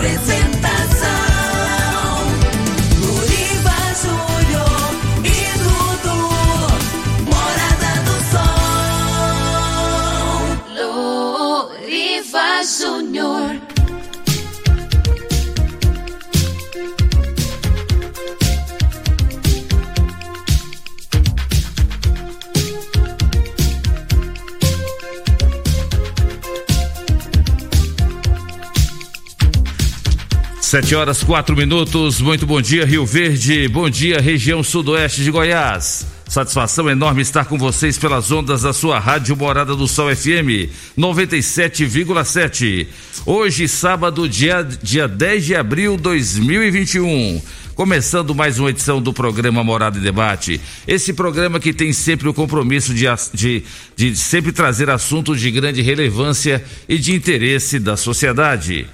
presente. Sete horas quatro minutos. Muito bom dia, Rio Verde. Bom dia, região sudoeste de Goiás. Satisfação enorme estar com vocês pelas ondas da sua rádio Morada do Sol FM 97,7. Hoje, sábado, dia, dia 10 de abril de 2021. Começando mais uma edição do programa Morada e Debate. Esse programa que tem sempre o compromisso de, de, de sempre trazer assuntos de grande relevância e de interesse da sociedade.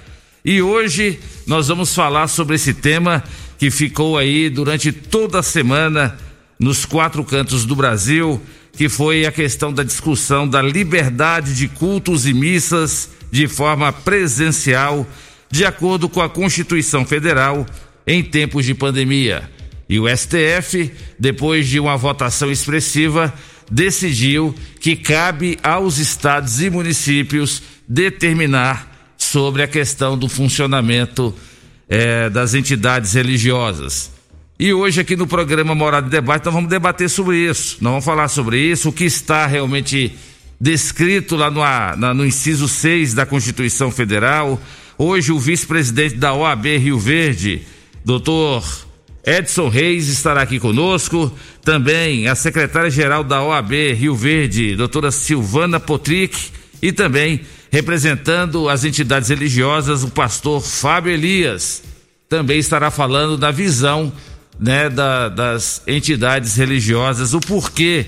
E hoje nós vamos falar sobre esse tema que ficou aí durante toda a semana nos quatro cantos do Brasil, que foi a questão da discussão da liberdade de cultos e missas de forma presencial, de acordo com a Constituição Federal, em tempos de pandemia. E o STF, depois de uma votação expressiva, decidiu que cabe aos estados e municípios determinar sobre a questão do funcionamento eh, das entidades religiosas. E hoje aqui no programa Morada e Debate nós vamos debater sobre isso. Nós vamos falar sobre isso, o que está realmente descrito lá no, na, no inciso 6 da Constituição Federal. Hoje o vice-presidente da OAB Rio Verde, doutor Edson Reis, estará aqui conosco. Também a secretária-geral da OAB Rio Verde, doutora Silvana Potric, e também representando as entidades religiosas, o pastor Fábio Elias também estará falando da visão né, da, das entidades religiosas, o porquê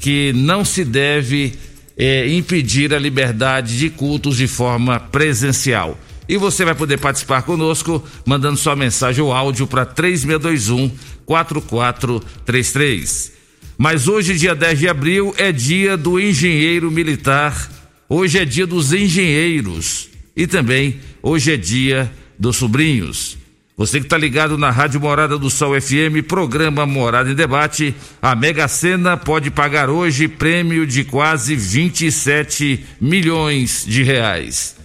que não se deve eh, impedir a liberdade de cultos de forma presencial. E você vai poder participar conosco mandando sua mensagem ou áudio para 3621 4433. Mas hoje, dia 10 de abril, é dia do engenheiro militar Hoje é dia dos engenheiros e também hoje é dia dos sobrinhos. Você que está ligado na Rádio Morada do Sol FM, programa Morada em Debate, a Mega Sena pode pagar hoje prêmio de quase 27 milhões de reais.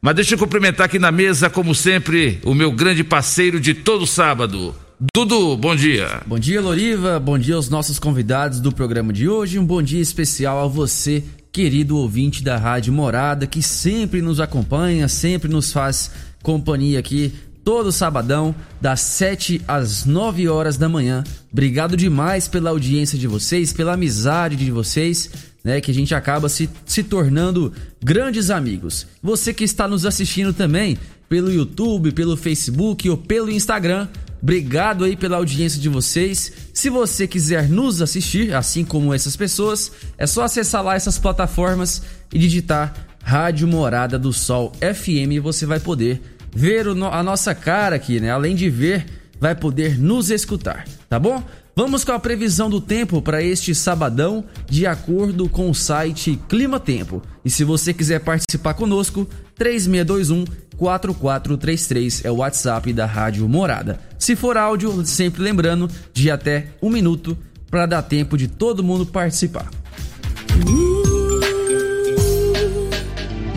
Mas deixa eu cumprimentar aqui na mesa, como sempre, o meu grande parceiro de todo sábado. Dudu, bom dia. Bom dia, Loriva. Bom dia aos nossos convidados do programa de hoje. Um bom dia especial a você querido ouvinte da Rádio Morada, que sempre nos acompanha, sempre nos faz companhia aqui todo sabadão, das 7 às 9 horas da manhã. Obrigado demais pela audiência de vocês, pela amizade de vocês, né? Que a gente acaba se, se tornando grandes amigos. Você que está nos assistindo também pelo YouTube, pelo Facebook ou pelo Instagram, Obrigado aí pela audiência de vocês. Se você quiser nos assistir, assim como essas pessoas, é só acessar lá essas plataformas e digitar Rádio Morada do Sol FM e você vai poder ver a nossa cara aqui, né? Além de ver, vai poder nos escutar, tá bom? Vamos com a previsão do tempo para este sabadão, de acordo com o site Clima Tempo. E se você quiser participar conosco, 3621 4433 é o WhatsApp da Rádio Morada. Se for áudio, sempre lembrando de até um minuto para dar tempo de todo mundo participar.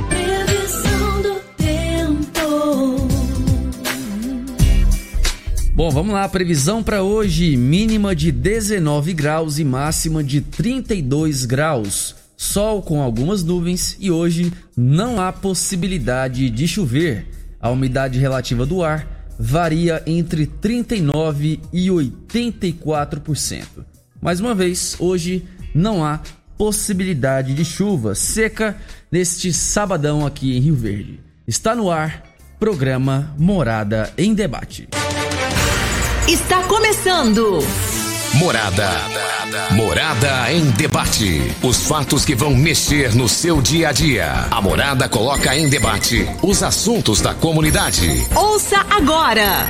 Previsão do tempo. Bom, vamos lá, previsão para hoje, mínima de 19 graus e máxima de 32 graus. Sol com algumas nuvens e hoje não há possibilidade de chover. A umidade relativa do ar varia entre 39 e 84%. Mais uma vez, hoje não há possibilidade de chuva seca neste sabadão aqui em Rio Verde. Está no ar, programa Morada em Debate. Está começando. Morada. Morada em debate. Os fatos que vão mexer no seu dia a dia. A Morada coloca em debate os assuntos da comunidade. Ouça agora.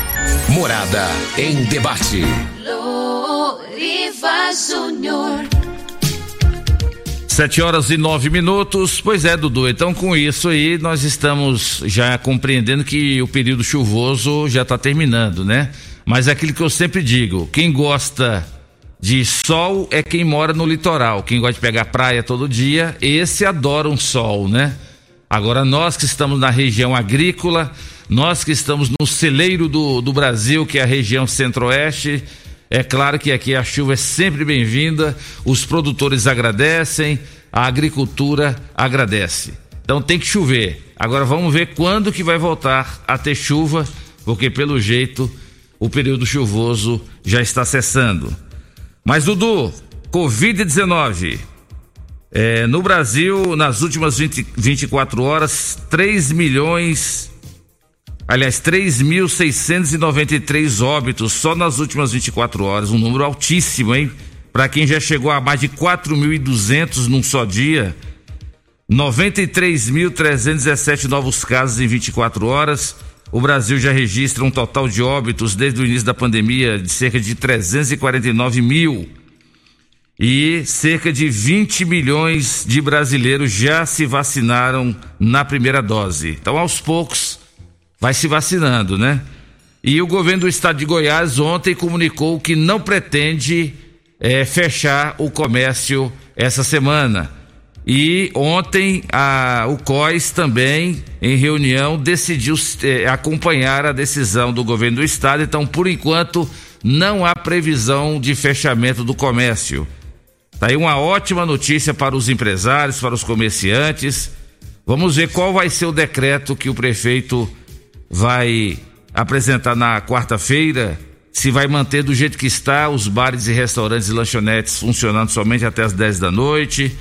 Morada em debate. Loriva Júnior. Sete horas e nove minutos. Pois é, Dudu. Então, com isso aí, nós estamos já compreendendo que o período chuvoso já está terminando, né? Mas é aquilo que eu sempre digo: quem gosta de sol é quem mora no litoral. Quem gosta de pegar praia todo dia, esse adora um sol, né? Agora, nós que estamos na região agrícola, nós que estamos no celeiro do, do Brasil, que é a região centro-oeste, é claro que aqui a chuva é sempre bem-vinda, os produtores agradecem, a agricultura agradece. Então tem que chover. Agora vamos ver quando que vai voltar a ter chuva, porque pelo jeito o período chuvoso já está cessando. Mas Dudu, Covid-19. É, no Brasil, nas últimas 20, 24 horas, 3 milhões, aliás, 3.693 óbitos só nas últimas 24 horas, um número altíssimo, hein? Para quem já chegou a mais de 4.200 num só dia, 93.317 novos casos em 24 horas. O Brasil já registra um total de óbitos desde o início da pandemia de cerca de 349 mil. E cerca de 20 milhões de brasileiros já se vacinaram na primeira dose. Então, aos poucos, vai se vacinando, né? E o governo do estado de Goiás ontem comunicou que não pretende eh, fechar o comércio essa semana. E ontem a, o COIS também, em reunião, decidiu eh, acompanhar a decisão do governo do estado. Então, por enquanto, não há previsão de fechamento do comércio. Tá aí uma ótima notícia para os empresários, para os comerciantes. Vamos ver qual vai ser o decreto que o prefeito vai apresentar na quarta-feira. Se vai manter do jeito que está, os bares e restaurantes e lanchonetes funcionando somente até as 10 da noite.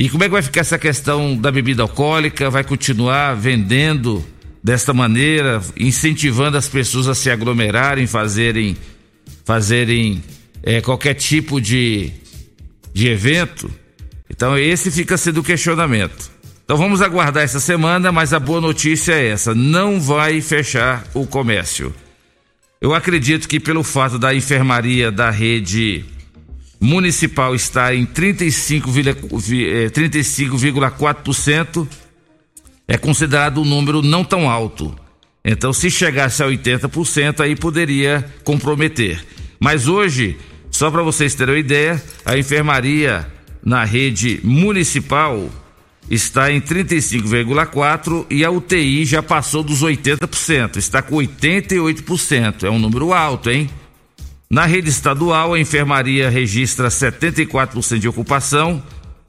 E como é que vai ficar essa questão da bebida alcoólica? Vai continuar vendendo desta maneira, incentivando as pessoas a se aglomerarem, fazerem, fazerem é, qualquer tipo de, de evento? Então, esse fica sendo o questionamento. Então, vamos aguardar essa semana, mas a boa notícia é essa: não vai fechar o comércio. Eu acredito que, pelo fato da enfermaria da rede municipal está em 35,4%, é considerado um número não tão alto. Então, se chegasse a 80%, aí poderia comprometer. Mas hoje, só para vocês terem uma ideia, a enfermaria na rede municipal está em 35,4% e a UTI já passou dos 80%, está com 88%. É um número alto, hein? Na rede estadual, a enfermaria registra 74% de ocupação,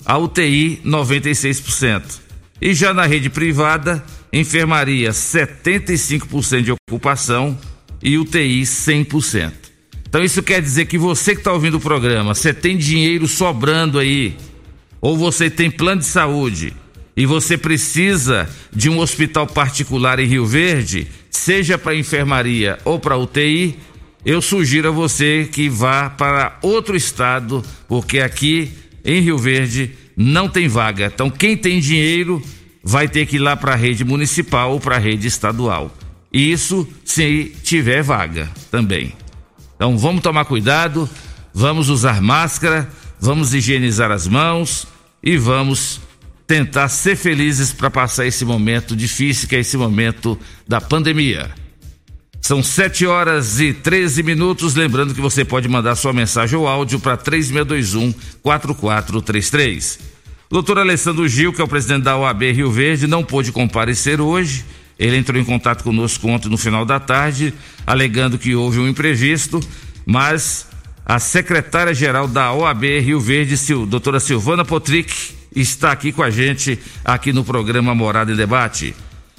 a UTI 96%. E já na rede privada, enfermaria 75% de ocupação e UTI 100%. Então isso quer dizer que você que está ouvindo o programa, você tem dinheiro sobrando aí, ou você tem plano de saúde e você precisa de um hospital particular em Rio Verde, seja para enfermaria ou para UTI, eu sugiro a você que vá para outro estado, porque aqui em Rio Verde não tem vaga. Então, quem tem dinheiro vai ter que ir lá para a rede municipal ou para a rede estadual. Isso se tiver vaga também. Então, vamos tomar cuidado, vamos usar máscara, vamos higienizar as mãos e vamos tentar ser felizes para passar esse momento difícil que é esse momento da pandemia. São 7 horas e 13 minutos. Lembrando que você pode mandar sua mensagem ou áudio para 3621 4433. Doutor Alessandro Gil, que é o presidente da OAB Rio Verde, não pôde comparecer hoje. Ele entrou em contato conosco ontem no final da tarde, alegando que houve um imprevisto, mas a secretária-geral da OAB Rio Verde, doutora Silvana Potrick, está aqui com a gente, aqui no programa Morada em Debate.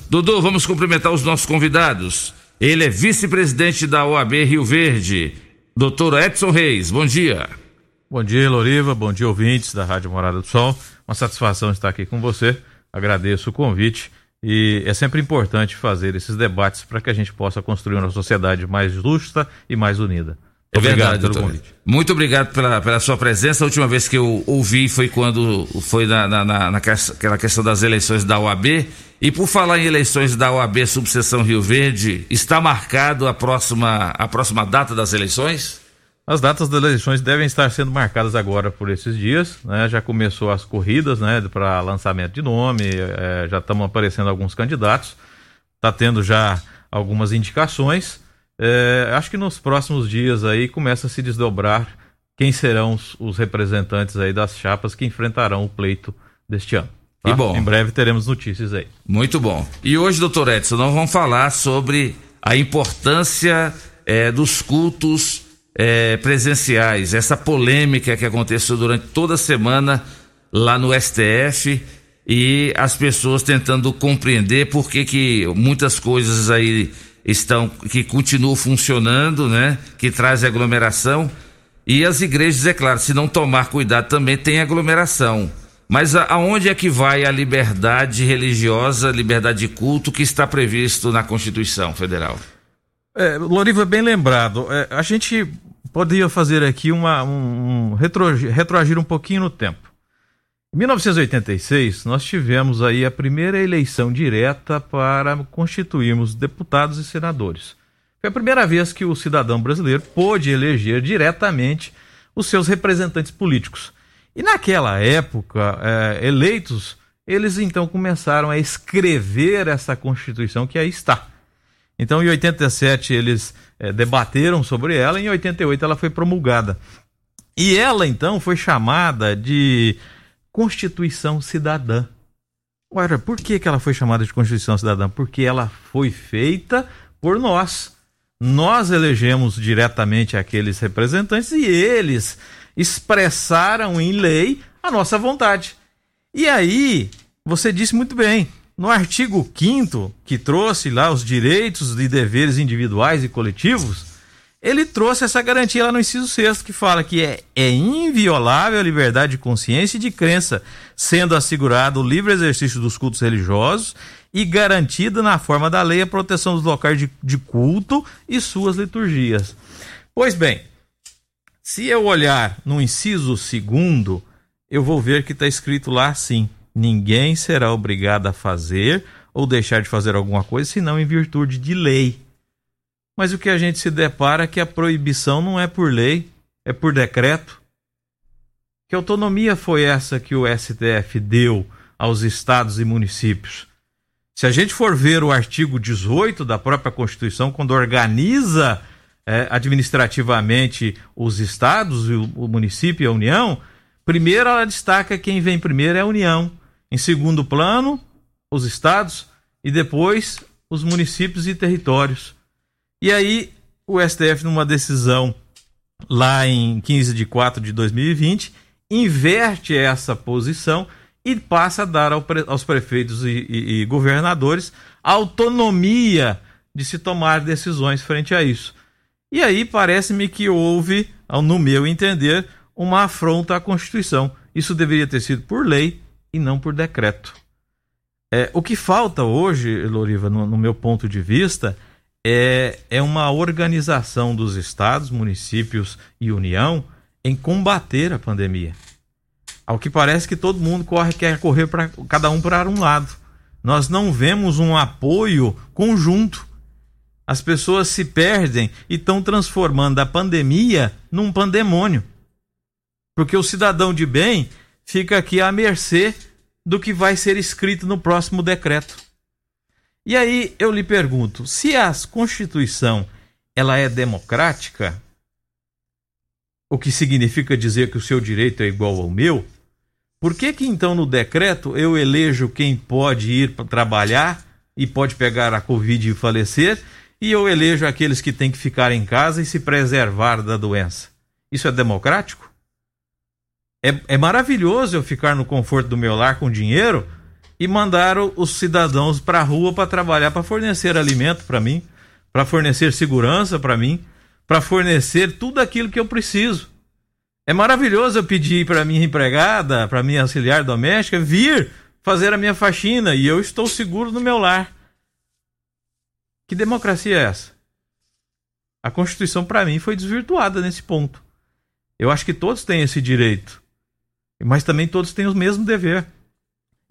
Dudu, vamos cumprimentar os nossos convidados. Ele é vice-presidente da OAB Rio Verde, doutor Edson Reis. Bom dia. Bom dia, Loriva. Bom dia, ouvintes da Rádio Morada do Sol. Uma satisfação estar aqui com você. Agradeço o convite e é sempre importante fazer esses debates para que a gente possa construir uma sociedade mais justa e mais unida. É Obrigado verdade, pelo doutor. convite. Muito obrigado pela, pela sua presença. A última vez que eu ouvi foi quando foi na, na, na, naquela questão das eleições da OAB. E por falar em eleições da OAB Subseção Rio Verde, está marcado a próxima, a próxima data das eleições? As datas das eleições devem estar sendo marcadas agora por esses dias, né? Já começou as corridas, né? Para lançamento de nome, eh, já estão aparecendo alguns candidatos, está tendo já algumas indicações. Eh, acho que nos próximos dias aí começa a se desdobrar quem serão os, os representantes aí das chapas que enfrentarão o pleito deste ano. tá? Que bom. Em breve teremos notícias aí. Muito bom. E hoje, doutor Edson, nós vamos falar sobre a importância eh, dos cultos eh, presenciais, essa polêmica que aconteceu durante toda a semana lá no STF e as pessoas tentando compreender por que, que muitas coisas aí estão, que continuam funcionando, né? Que trazem aglomeração. E as igrejas, é claro, se não tomar cuidado também tem aglomeração. Mas a- aonde é que vai a liberdade religiosa, liberdade de culto que está previsto na Constituição Federal? É, Loriva, bem lembrado. É, a gente poderia fazer aqui uma, um, um retro- retroagir um pouquinho no tempo. Em 1986, nós tivemos aí a primeira eleição direta para constituirmos deputados e senadores. Foi a primeira vez que o cidadão brasileiro pôde eleger diretamente os seus representantes políticos. E naquela época, é, eleitos, eles então começaram a escrever essa Constituição que aí está. Então, em 87, eles eh, debateram sobre ela, e em 88 ela foi promulgada. E ela, então, foi chamada de Constituição Cidadã. Ora, por que, que ela foi chamada de Constituição Cidadã? Porque ela foi feita por nós. Nós elegemos diretamente aqueles representantes e eles expressaram em lei a nossa vontade. E aí, você disse muito bem, no artigo 5 que trouxe lá os direitos e deveres individuais e coletivos, ele trouxe essa garantia lá no inciso 6 que fala que é, é inviolável a liberdade de consciência e de crença, sendo assegurado o livre exercício dos cultos religiosos e garantida na forma da lei a proteção dos locais de, de culto e suas liturgias. Pois bem, se eu olhar no inciso segundo, eu vou ver que está escrito lá assim: ninguém será obrigado a fazer ou deixar de fazer alguma coisa senão em virtude de lei. Mas o que a gente se depara é que a proibição não é por lei, é por decreto. Que autonomia foi essa que o STF deu aos estados e municípios? Se a gente for ver o artigo 18 da própria Constituição, quando organiza eh, administrativamente os estados, o, o município e a União, primeiro ela destaca quem vem primeiro é a União. Em segundo plano, os estados e depois os municípios e territórios. E aí, o STF, numa decisão lá em 15 de 4 de 2020, inverte essa posição e passa a dar ao aos prefeitos e, e- e governadores autonomia de se tomar decisões frente a isso. E aí parece-me que houve, no meu entender, uma afronta à Constituição. Isso deveria ter sido por lei e não por decreto. É, o que falta hoje, Loriva, no, no meu ponto de vista, é, é uma organização dos estados, municípios e União em combater a pandemia. Ao que parece que todo mundo corre, quer correr para cada um para um lado. Nós não vemos um apoio conjunto. As pessoas se perdem e estão transformando a pandemia num pandemônio. Porque o cidadão de bem fica aqui à mercê do que vai ser escrito no próximo decreto. E aí eu lhe pergunto, se a Constituição ela é democrática, o que significa dizer que o seu direito é igual ao meu, por que que então no decreto eu elejo quem pode ir trabalhar e pode pegar a Covid e falecer, e eu elejo aqueles que têm que ficar em casa e se preservar da doença. Isso é democrático? É, é maravilhoso eu ficar no conforto do meu lar com dinheiro e mandar o- os cidadãos para a rua para trabalhar, para fornecer alimento para mim, para fornecer segurança para mim, para fornecer tudo aquilo que eu preciso. É maravilhoso eu pedir para minha empregada, para minha auxiliar doméstica vir fazer a minha faxina e eu estou seguro no meu lar. Que democracia é essa? A Constituição, para mim, foi desvirtuada nesse ponto. Eu acho que todos têm esse direito, mas também todos têm o mesmo dever.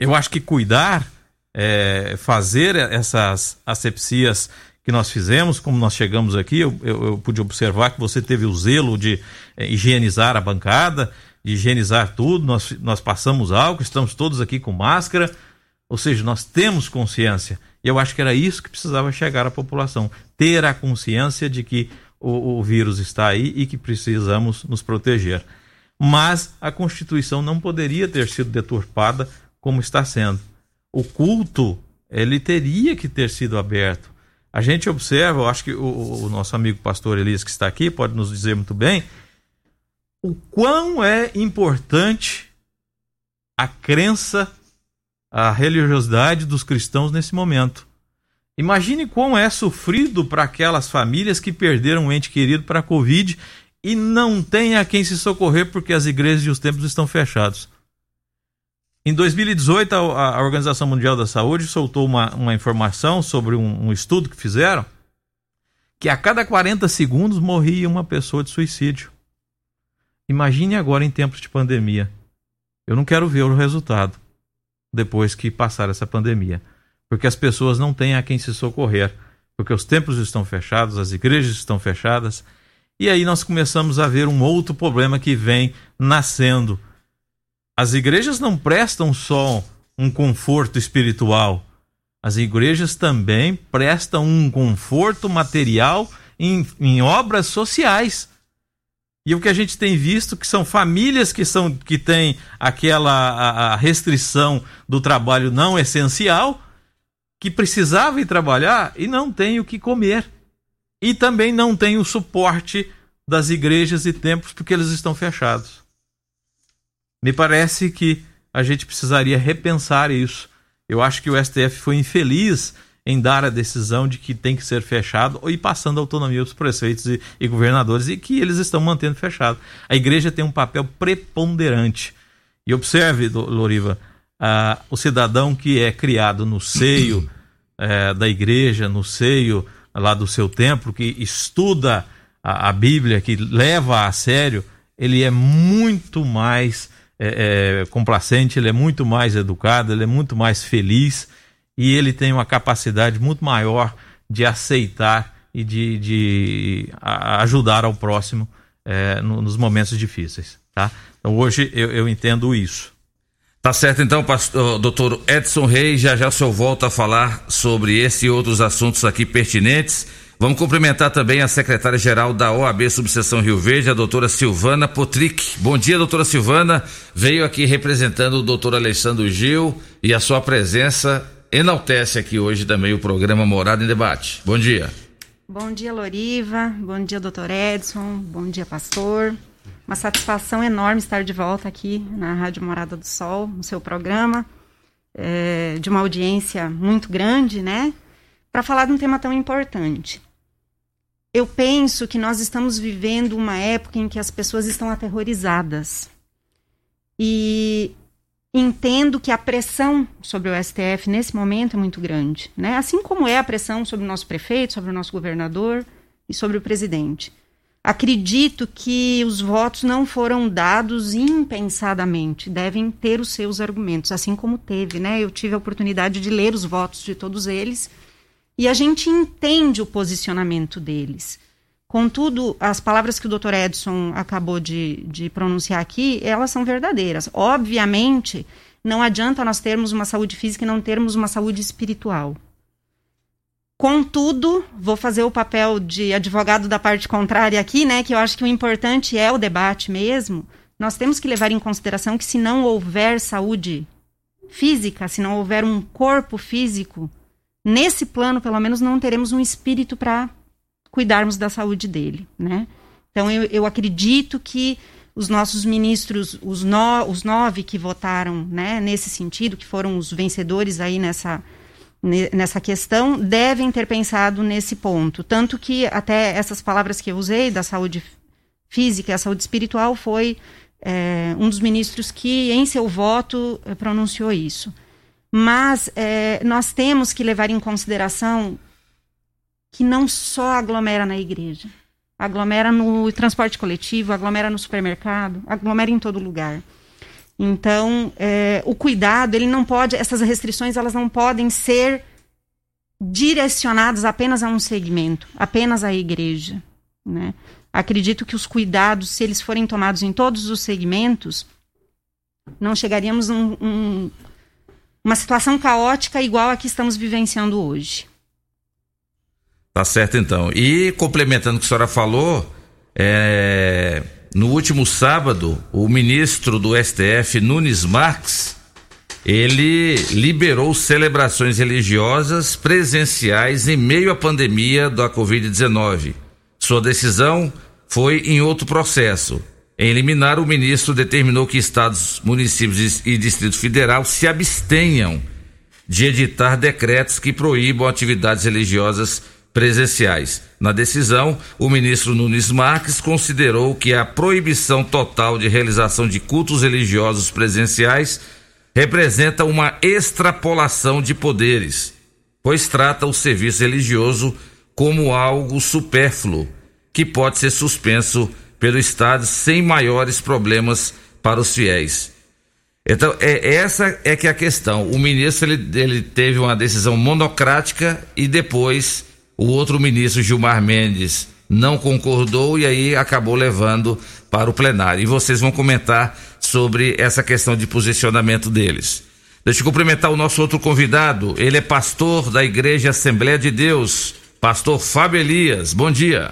Eu acho que cuidar, é, fazer essas asepsias que nós fizemos, como nós chegamos aqui, eu, eu, eu pude observar que você teve o zelo de é, higienizar a bancada, de higienizar tudo, nós, nós passamos álcool, estamos todos aqui com máscara, ou seja, nós temos consciência. E eu acho que era isso que precisava chegar à população, ter a consciência de que o, o vírus está aí e que precisamos nos proteger. Mas a Constituição não poderia ter sido deturpada como está sendo. O culto, ele teria que ter sido aberto. A gente observa, eu acho que o, o nosso amigo pastor Elias que está aqui pode nos dizer muito bem, o quão é importante a crença, a religiosidade dos cristãos nesse momento. Imagine quão é sofrido para aquelas famílias que perderam um ente querido para a Covid e não tem a quem se socorrer porque as igrejas e os templos estão fechados. Em 2018, a, a Organização Mundial da Saúde soltou uma, uma informação sobre um, um estudo que fizeram que a cada 40 segundos morria uma pessoa de suicídio. Imagine agora em tempos de pandemia. Eu não quero ver o resultado depois que passar essa pandemia, porque as pessoas não têm a quem se socorrer, porque os templos estão fechados, as igrejas estão fechadas, e aí nós começamos a ver um outro problema que vem nascendo. As igrejas não prestam só um conforto espiritual, as igrejas também prestam um conforto material em, em obras sociais. E o que a gente tem visto que são famílias que são que têm aquela a, a restrição do trabalho não essencial, que precisava ir trabalhar e não tem o que comer. E também não tem o suporte das igrejas e templos porque eles estão fechados. Me parece que a gente precisaria repensar isso. Eu acho que o STF foi infeliz em dar a decisão de que tem que ser fechado ir passando autonomia aos prefeitos e, e governadores e que eles estão mantendo fechado. A igreja tem um papel preponderante. E observe, Loriva, o cidadão que é criado no seio eh, da igreja, no seio lá do seu templo, que estuda a, a Bíblia, que leva a sério, ele é muito mais eh, eh, complacente, ele é muito mais educado, ele é muito mais feliz e ele tem uma capacidade muito maior de aceitar e de, de ajudar ao próximo no- nos momentos difíceis. Tá? Então hoje eu, eu entendo isso. Tá certo então, pastor, doutor Edson Reis, já já o senhor volta a falar sobre esse e outros assuntos aqui pertinentes. Vamos cumprimentar também a secretária-geral da OAB Subseção Rio Verde, a doutora Silvana Potrick. Bom dia, doutora Silvana. Veio aqui representando o doutor Alessandro Gil e a sua presença enaltece aqui hoje também o programa Morada em Debate. Bom dia. Bom dia, Loriva. Bom dia, doutor Edson. Bom dia, pastor. Uma satisfação enorme estar de volta aqui na Rádio Morada do Sol, no seu programa, é, de uma audiência muito grande, né? Para falar de um tema tão importante. Eu penso que nós estamos vivendo uma época em que as pessoas estão aterrorizadas. E entendo que a pressão sobre o STF nesse momento é muito grande, né? Assim como é a pressão sobre o nosso prefeito, sobre o nosso governador e sobre o presidente. Acredito que os votos não foram dados impensadamente, devem ter os seus argumentos, assim como teve, né? Eu tive a oportunidade de ler os votos de todos eles e a gente entende o posicionamento deles. Contudo, as palavras que o Dr. Edson acabou de, de pronunciar aqui, elas são verdadeiras. Obviamente, não adianta nós termos uma saúde física e não termos uma saúde espiritual. Contudo, vou fazer o papel de advogado da parte contrária aqui, né? Que eu acho que o importante é o debate mesmo. Nós temos que levar em consideração que se não houver saúde física, se não houver um corpo físico, nesse plano, pelo menos, não teremos um espírito para cuidarmos da saúde dele, né? Então, eu, eu acredito que os nossos ministros, os, no, os nove que votaram né, nesse sentido, que foram os vencedores aí nessa, ne- nessa questão, devem ter pensado nesse ponto. Tanto que até essas palavras que eu usei, da saúde física e a saúde espiritual, foi é, um dos ministros que, em seu voto, eh, pronunciou isso. Mas é, nós temos que levar em consideração que não só aglomera na igreja aglomera no transporte coletivo, aglomera no supermercado, aglomera em todo lugar. Então, é, o cuidado, ele não pode, essas restrições, elas não podem ser direcionadas apenas a um segmento, apenas à igreja, né? Acredito que os cuidados, se eles forem tomados em todos os segmentos, não chegaríamos a um, uma situação caótica igual a que estamos vivenciando hoje. Tá certo então. E complementando o que a senhora falou, é, no último sábado, o ministro do STF, Nunes Marques, ele liberou celebrações religiosas presenciais em meio à pandemia da Covid-19. Sua decisão foi em outro processo. Em liminar, o ministro determinou que estados, municípios e Distrito Federal se abstenham de editar decretos que proíbam atividades religiosas presenciais. Na decisão, o ministro Nunes Marques considerou que a proibição total de realização de cultos religiosos presenciais representa uma extrapolação de poderes, pois trata o serviço religioso como algo supérfluo, que pode ser suspenso pelo Estado sem maiores problemas para os fiéis. Então, é, essa é que é a questão. O ministro ele, ele teve uma decisão monocrática e depois o outro ministro, Gilmar Mendes, não concordou e aí acabou levando para o plenário. E vocês vão comentar sobre essa questão de posicionamento deles. Deixa eu cumprimentar o nosso outro convidado. Ele é pastor da Igreja Assembleia de Deus, pastor Fábio Elias. Bom dia.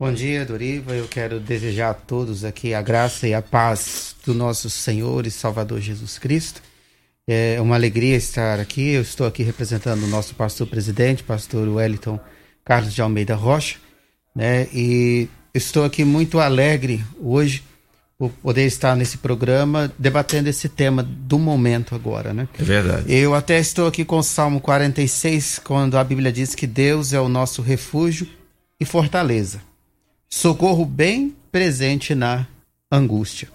Bom dia, Doriva. Eu quero desejar a todos aqui a graça e a paz do nosso Senhor e Salvador Jesus Cristo. É uma alegria estar aqui. Eu estou aqui representando o nosso pastor presidente, pastor Wellington Carlos de Almeida Rocha, né? E estou aqui muito alegre hoje por poder estar nesse programa debatendo esse tema do momento agora, né? É verdade. Eu até estou aqui com o Salmo 46, quando a Bíblia diz que Deus é o nosso refúgio e fortaleza. Socorro bem presente na angústia.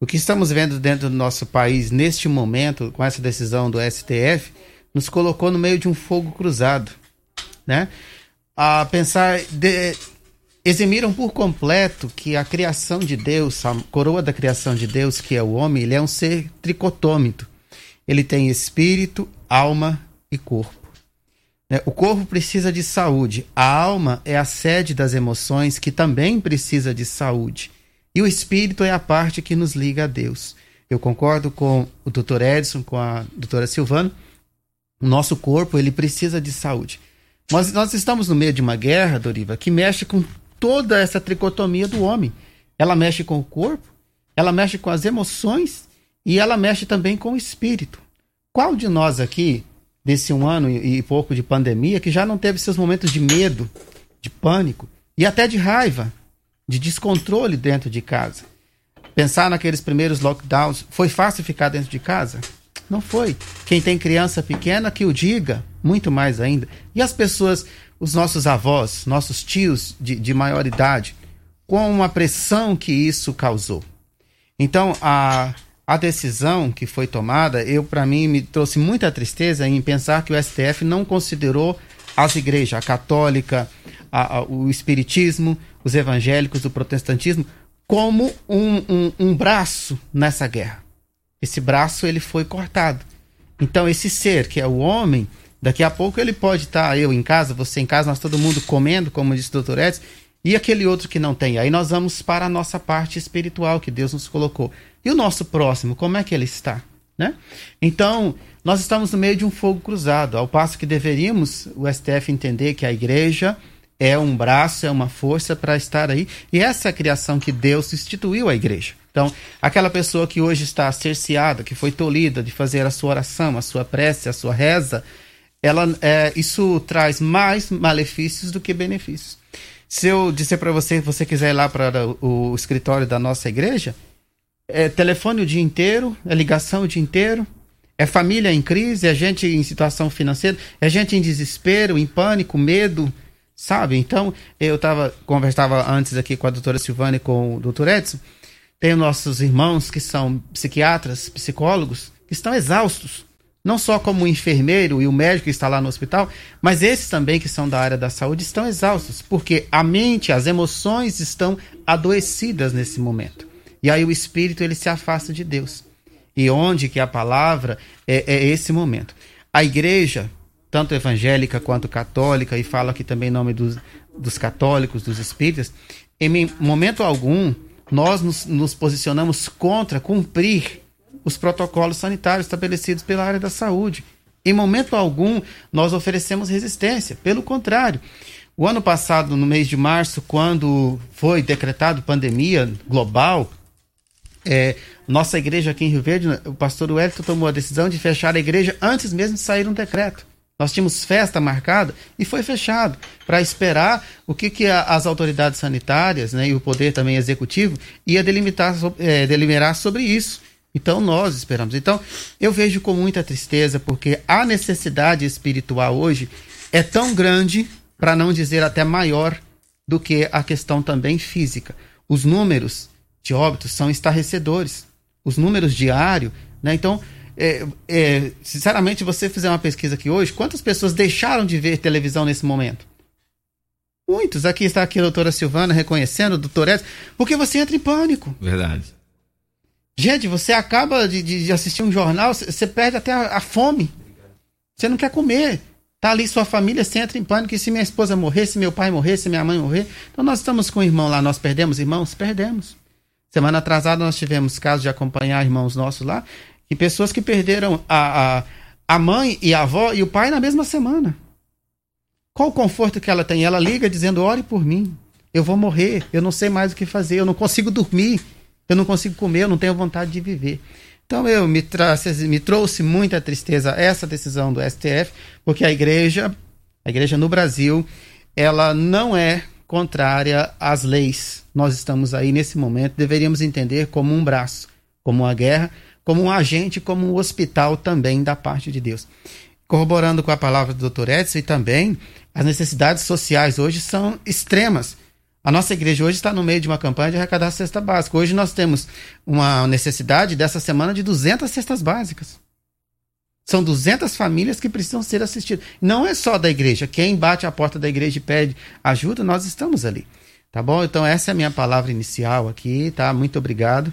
O que estamos vendo dentro do nosso país neste momento, com essa decisão do STF, nos colocou no meio de um fogo cruzado, né? A pensar, de, eximiram por completo que a criação de Deus, a coroa da criação de Deus, que é o homem, ele é um ser tricotômico. Ele tem espírito, alma e corpo. Né? O corpo precisa de saúde, a alma é a sede das emoções, que também precisa de saúde. E o espírito é a parte que nos liga a Deus. Eu concordo com o Dr. Edson, com a doutora Silvana. O nosso corpo, ele precisa de saúde. Mas nós estamos no meio de uma guerra, Doriva, que mexe com toda essa tricotomia do homem. Ela mexe com o corpo, ela mexe com as emoções e ela mexe também com o espírito. Qual de nós aqui, desse um ano e e pouco de pandemia, que já não teve seus momentos de medo, de pânico e até de raiva, de descontrole dentro de casa? Pensar naqueles primeiros lockdowns, foi fácil ficar dentro de casa? Não foi. Quem tem criança pequena que o diga, muito mais ainda. E as pessoas, os nossos avós, nossos tios de, de maior idade, com a pressão que isso causou. Então, a, a decisão que foi tomada, eu para mim me trouxe muita tristeza em pensar que o STF não considerou as igrejas, a católica, a- a- o espiritismo, os evangélicos, o protestantismo, como um, um, um braço nessa guerra. Esse braço ele foi cortado. Então esse ser que é o homem, daqui a pouco ele pode estar eu em casa, você em casa, nós todo mundo comendo, como disse o Dr. Edson, e aquele outro que não tem. Aí nós vamos para a nossa parte espiritual que Deus nos colocou. E o nosso próximo, como é que ele está? Né? Então, nós estamos no meio de um fogo cruzado, ao passo que deveríamos o STF entender que a igreja é um braço, é uma força para estar aí, e essa é a criação que Deus instituiu a igreja. Então, aquela pessoa que hoje está cerceada, que foi tolhida de fazer a sua oração, a sua prece, a sua reza, ela, é, isso traz mais malefícios do que benefícios. Se eu disser para você, você quiser ir lá para o escritório da nossa igreja, é telefone o dia inteiro, é ligação o dia inteiro, é família em crise, é gente em situação financeira, é gente em desespero, em pânico, medo, sabe? Então, eu tava, conversava antes aqui com a doutora Silvana e com o doutor Edson, tem nossos irmãos que são psiquiatras, psicólogos, que estão exaustos. Não só como o enfermeiro e o médico que está lá no hospital, mas esses também que são da área da saúde estão exaustos, porque a mente, as emoções estão adoecidas nesse momento. E aí o espírito ele se afasta de Deus. E onde que a palavra é, é esse momento. A igreja, tanto evangélica quanto católica, e falo aqui também em nome dos, dos católicos, dos espíritas, em momento algum nós nos, nos posicionamos contra cumprir os protocolos sanitários estabelecidos pela área da saúde. Em momento algum, nós oferecemos resistência. Pelo contrário, o ano passado, no mês de março, quando foi decretado pandemia global, é, nossa igreja aqui em Rio Verde, o pastor Wellington tomou a decisão de fechar a igreja antes mesmo de sair um decreto. Nós tínhamos festa marcada e foi fechado para esperar o que, que a, as autoridades sanitárias né, e o poder também executivo ia delimitar, é, deliberar sobre isso. Então nós esperamos. Então eu vejo com muita tristeza porque a necessidade espiritual hoje é tão grande, para não dizer até maior, do que a questão também física. Os números de óbitos são estarrecedores. Os números diários, né? Então é, é, sinceramente, você fizer uma pesquisa aqui hoje, quantas pessoas deixaram de ver televisão nesse momento? Muitos. Aqui está aqui a doutora Silvana reconhecendo, o doutor Edson, porque você entra em pânico. Verdade. Gente, você acaba de, de assistir um jornal, você perde até a, a, fome. Você não quer comer. Tá ali sua família, você entra em pânico. E se minha esposa morrer, se meu pai morrer, se minha mãe morrer. Então nós estamos com o irmão lá, nós perdemos irmãos? Perdemos. Semana atrasada nós tivemos casos de acompanhar irmãos nossos lá e pessoas que perderam a, a, a mãe e a avó e o pai na mesma semana. Qual o conforto que ela tem? Ela liga dizendo: ore por mim. Eu vou morrer, eu não sei mais o que fazer, eu não consigo dormir, eu não consigo comer, eu não tenho vontade de viver. Então eu me, me trouxe muita tristeza essa decisão do STF, porque a igreja, a igreja no Brasil, ela não é contrária às leis. Nós estamos aí nesse momento, deveríamos entender como um braço, como uma guerra, como um agente, como um hospital também da parte de Deus. Corroborando com a palavra do Dr. Edson e também as necessidades sociais hoje são extremas. A nossa igreja hoje está no meio de uma campanha de arrecadar cesta básica. Hoje nós temos uma necessidade dessa semana de 200 cestas básicas. São 200 famílias que precisam ser assistidas. Não é só da igreja. Quem bate a porta da igreja e pede ajuda, nós estamos ali. Tá bom? Então essa é a minha palavra inicial aqui, tá? Muito obrigado.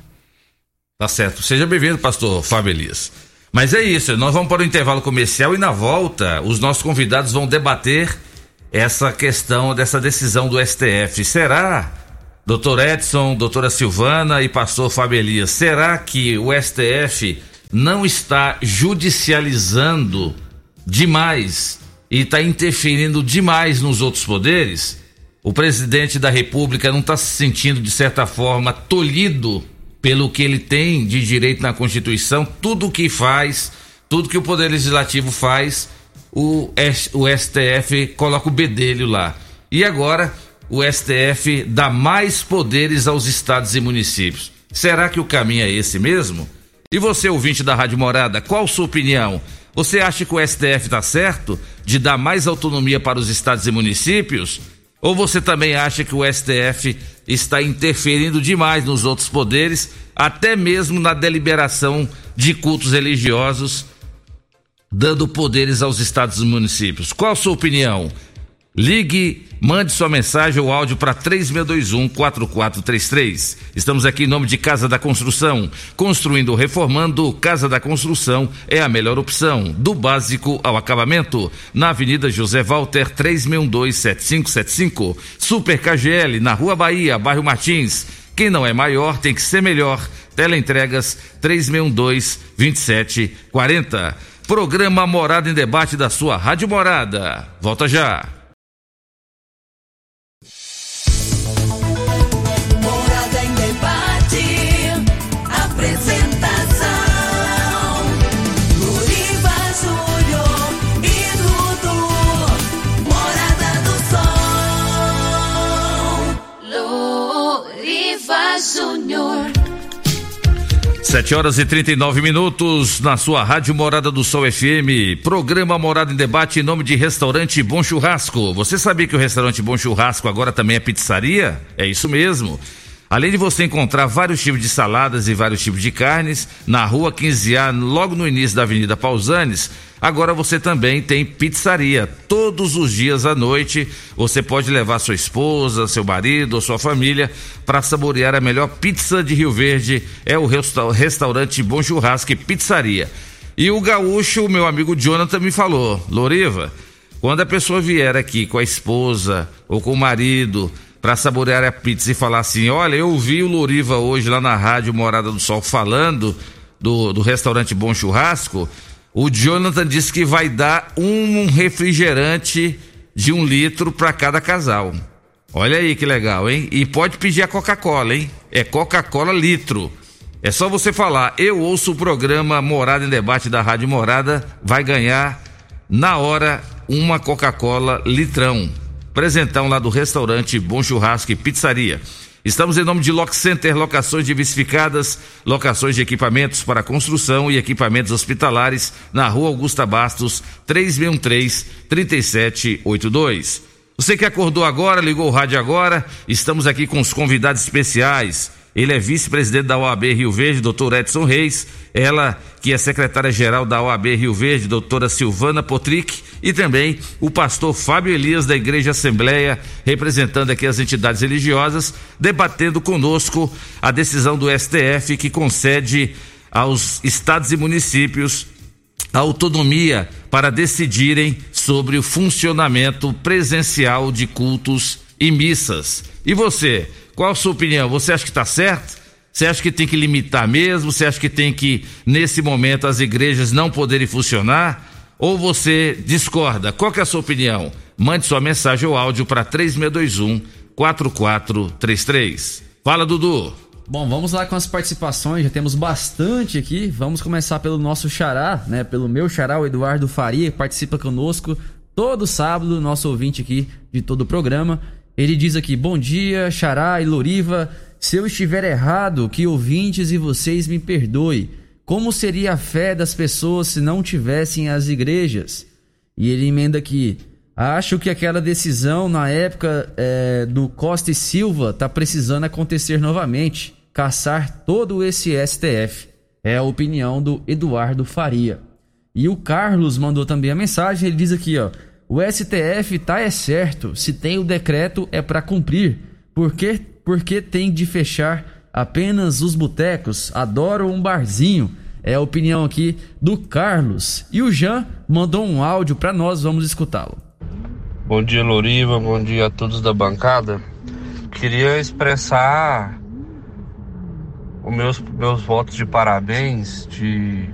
Tá certo. Seja bem-vindo, pastor Fábio Elias. Mas é isso, nós vamos para o intervalo comercial e na volta os nossos convidados vão debater essa questão dessa decisão do STF. Será, doutor Edson, doutora Silvana e pastor Fábio Elias, será que o STF não está judicializando demais e está interferindo demais nos outros poderes? O presidente da República não está se sentindo, de certa forma, tolhido pelo que ele tem de direito na Constituição, tudo o que faz, tudo que o Poder Legislativo faz, o, o STF coloca o bedelho lá. E agora o STF dá mais poderes aos estados e municípios. Será que o caminho é esse mesmo? E você, ouvinte da Rádio Morada, qual sua opinião? Você acha que o STF está certo de dar mais autonomia para os estados e municípios? Ou você também acha que o STF está interferindo demais nos outros poderes, até mesmo na deliberação de cultos religiosos, dando poderes aos estados e municípios? Qual a sua opinião? Ligue, mande sua mensagem ou áudio para 3621-4433. Estamos aqui em nome de Casa da Construção. Construindo ou reformando, Casa da Construção é a melhor opção, do básico ao acabamento. Na Avenida José Walter, 3612-7575. Super KGL, na Rua Bahia, bairro Martins. Quem não é maior tem que ser melhor. Teleentregas 3612-2740. Programa Morada em Debate da sua Rádio Morada. Volta já. 7 horas e 39 minutos na sua Rádio Morada do Sol FM. Programa Morada em Debate em nome de Restaurante Bom Churrasco. Você sabia que o Restaurante Bom Churrasco agora também é pizzaria? É isso mesmo. Além de você encontrar vários tipos de saladas e vários tipos de carnes, na rua 15A, logo no início da Avenida Pausanes, agora você também tem pizzaria. Todos os dias à noite, você pode levar sua esposa, seu marido ou sua família para saborear a melhor pizza de Rio Verde. É o restaurante Bom Churrasco e Pizzaria. E o gaúcho, meu amigo Jonathan, me falou: Loriva, quando a pessoa vier aqui com a esposa ou com o marido para saborear a pizza e falar assim: olha, eu vi o Loriva hoje lá na rádio Morada do Sol falando do, do restaurante Bom Churrasco. O Jonathan disse que vai dar um refrigerante de um litro para cada casal. Olha aí que legal, hein? E pode pedir a Coca-Cola, hein? É Coca-Cola litro. É só você falar, eu ouço o programa Morada em Debate da Rádio Morada, vai ganhar na hora uma Coca-Cola litrão. Presentão lá do restaurante Bom Churrasco e Pizzaria. Estamos em nome de Lock Center, locações diversificadas, locações de equipamentos para construção e equipamentos hospitalares na rua Augusta Bastos, 3613-3782. Você que acordou agora, ligou o rádio agora, estamos aqui com os convidados especiais. Ele é vice-presidente da OAB Rio Verde, doutor Edson Reis. Ela, que é secretária-geral da OAB Rio Verde, doutora Silvana Potrick. E também o pastor Fábio Elias, da Igreja Assembleia, representando aqui as entidades religiosas, debatendo conosco a decisão do STF que concede aos estados e municípios a autonomia para decidirem sobre o funcionamento presencial de cultos e missas. E você? Qual a sua opinião? Você acha que está certo? Você acha que tem que limitar mesmo? Você acha que tem que, nesse momento, as igrejas não poderem funcionar? Ou você discorda? Qual é a sua opinião? Mande sua mensagem ou áudio para 3621 4433. Fala, Dudu. Bom, vamos lá com as participações, já temos bastante aqui. Vamos começar pelo nosso xará, né? Pelo meu xará, o Eduardo Faria, que participa conosco todo sábado, nosso ouvinte aqui de todo o programa. Ele diz aqui: Bom dia, Xará e Loriva. Se eu estiver errado, que ouvintes e vocês me perdoem. Como seria a fé das pessoas se não tivessem as igrejas? E ele emenda aqui: Acho que aquela decisão na época é, do Costa e Silva está precisando acontecer novamente caçar todo esse STF. É a opinião do Eduardo Faria. E o Carlos mandou também a mensagem. Ele diz aqui: ó. O STF tá é certo, se tem o decreto é para cumprir. Por que, porque tem de fechar apenas os botecos? Adoro um barzinho. É a opinião aqui do Carlos. E o Jean mandou um áudio para nós, vamos escutá-lo. Bom dia, Loriva. Bom dia a todos da bancada. Queria expressar os meus, meus votos de parabéns de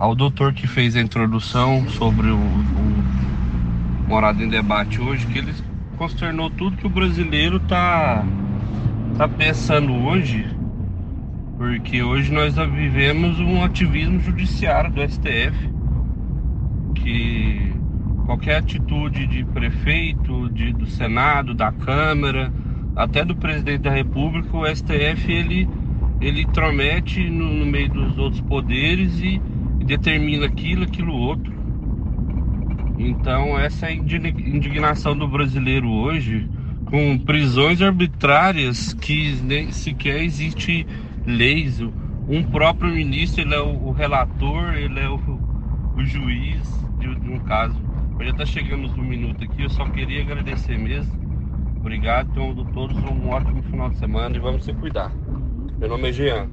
ao doutor que fez a introdução sobre o, o Morado em Debate hoje, que ele consternou tudo que o brasileiro tá, tá pensando hoje, porque hoje nós vivemos um ativismo judiciário do STF, que qualquer atitude de prefeito, de, do Senado, da Câmara, até do presidente da República, o STF ele, ele intromete no, no meio dos outros poderes e determina aquilo, aquilo outro. Então essa é a indignação do brasileiro hoje com prisões arbitrárias que nem sequer existe leis. Um próprio ministro, ele é o, relator, ele é o, o juiz de, de, um caso. Já está chegando no minuto aqui, eu só queria agradecer mesmo. Obrigado, a todos um ótimo final de semana e vamos se cuidar. Meu nome é Jean.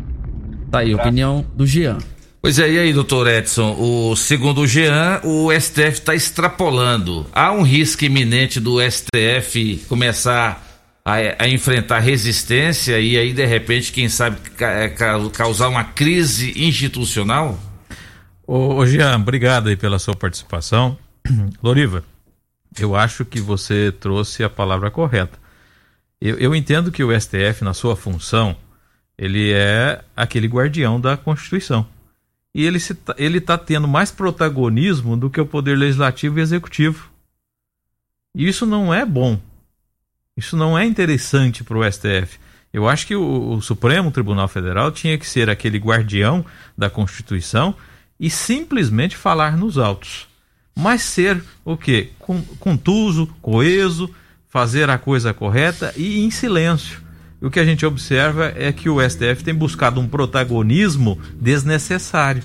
Tá aí, opinião do Jean. Pois é, e aí, doutor Edson, o, segundo o Jean, o STF está extrapolando. Há um risco iminente do STF começar a, a, enfrentar resistência e aí, de repente, quem sabe, é, causar uma crise institucional? Ô, ô Jean, obrigado aí pela sua participação. Loriva, eu acho que você trouxe a palavra correta. Eu, eu entendo que o STF, na sua função, ele é aquele guardião da Constituição e ele está ele tá tendo mais protagonismo do que o poder legislativo e executivo. E isso não é bom. Isso não é interessante para o STF. Eu acho que o, o, Supremo Tribunal Federal tinha que ser aquele guardião da Constituição e simplesmente falar nos autos. Mas ser o quê? Contuso, coeso, fazer a coisa correta e em silêncio. O que a gente observa é que o STF tem buscado um protagonismo desnecessário.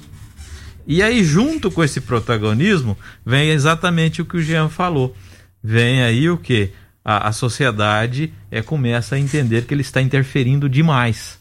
E aí, junto com esse protagonismo, vem exatamente o que o Jean falou. Vem aí o que? A, a sociedade é, começa a entender que ele está interferindo demais.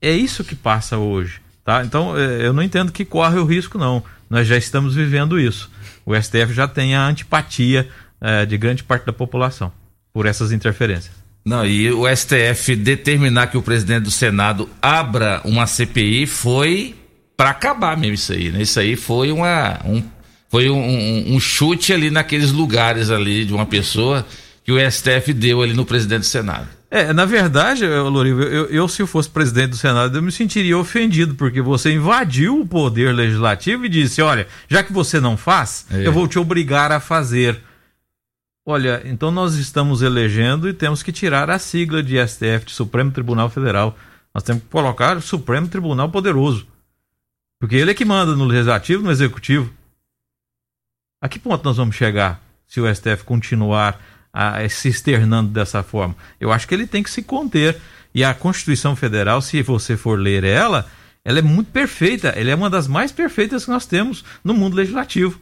É isso que passa hoje. Tá? Então, é, eu não entendo que corre o risco, não. Nós já estamos vivendo isso. O STF já tem a antipatia é, de grande parte da população por essas interferências. Não, e o STF determinar que o presidente do Senado abra uma CPI foi para acabar mesmo isso aí, né? Isso aí foi uma um, foi um, um, um, chute ali naqueles lugares ali de uma pessoa que o STF deu ali no presidente do Senado. É, na verdade, Lorivo, eu, eu, se eu fosse presidente do Senado, eu me sentiria ofendido, porque você invadiu o poder legislativo e disse, olha, já que você não faz, é. eu vou te obrigar a fazer. Olha, então nós estamos elegendo e temos que tirar a sigla de STF, de Supremo Tribunal Federal. Nós temos que colocar o Supremo Tribunal Poderoso. Porque ele é que manda no legislativo, no executivo. A que ponto nós vamos chegar se o STF continuar a, a, se externando dessa forma? Eu acho que ele tem que se conter. E a Constituição Federal, se você for ler ela, ela é muito perfeita. Ela é uma das mais perfeitas que nós temos no mundo legislativo.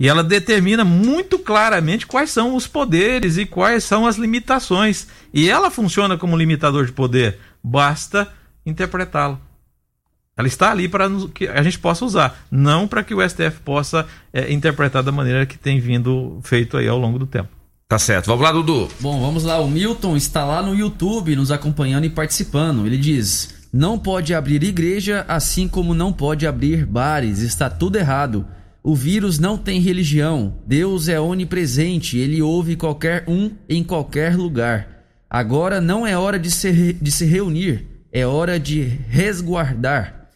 E ela determina muito claramente quais são os poderes e quais são as limitações. E ela funciona como limitador de poder. Basta interpretá-la. Ela está ali para que a gente possa usar, não para que o STF possa é, interpretar da maneira que tem vindo feito aí ao longo do tempo. Tá certo. Vamos lá, Dudu. Bom, vamos lá. O Milton está lá no YouTube nos acompanhando e participando. Ele diz: Não pode abrir igreja, assim como não pode abrir bares. Está tudo errado. O vírus não tem religião. Deus é onipresente. Ele ouve qualquer um em qualquer lugar. Agora não é hora de se, de se reunir. É hora de resguardar.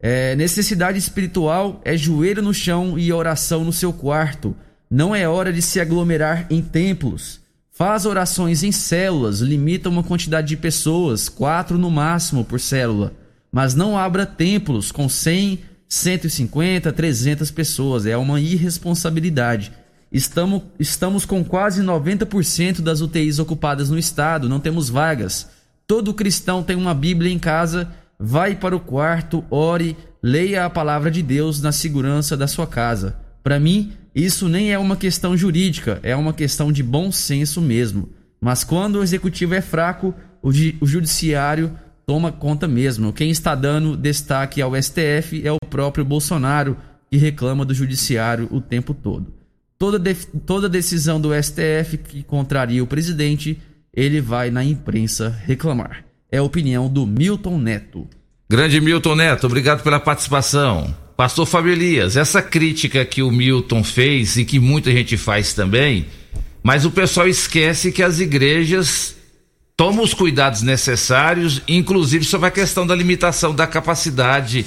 É, necessidade espiritual é joelho no chão e oração no seu quarto. Não é hora de se aglomerar em templos. Faz orações em células, limita uma quantidade de pessoas, quatro no máximo por célula. Mas não abra templos com 100, 150, 300 pessoas. É uma irresponsabilidade. Estamos, estamos com quase 90% das UTIs ocupadas no estado, não temos vagas. Todo cristão tem uma Bíblia em casa vai para o quarto, ore, leia a palavra de Deus na segurança da sua casa. Para mim, isso nem é uma questão jurídica, é uma questão de bom senso mesmo. Mas quando o executivo é fraco, o, o judiciário toma conta mesmo. Quem está dando destaque ao STF é o próprio Bolsonaro, que reclama do judiciário o tempo todo. Toda, de, toda decisão do STF que contraria o presidente, ele vai na imprensa reclamar é a opinião do Milton Neto. Grande Milton Neto, obrigado pela participação. Pastor Fábio Elias, essa crítica que o Milton fez e que muita gente faz também, mas o pessoal esquece que as igrejas tomam os cuidados necessários, inclusive sobre a questão da limitação da capacidade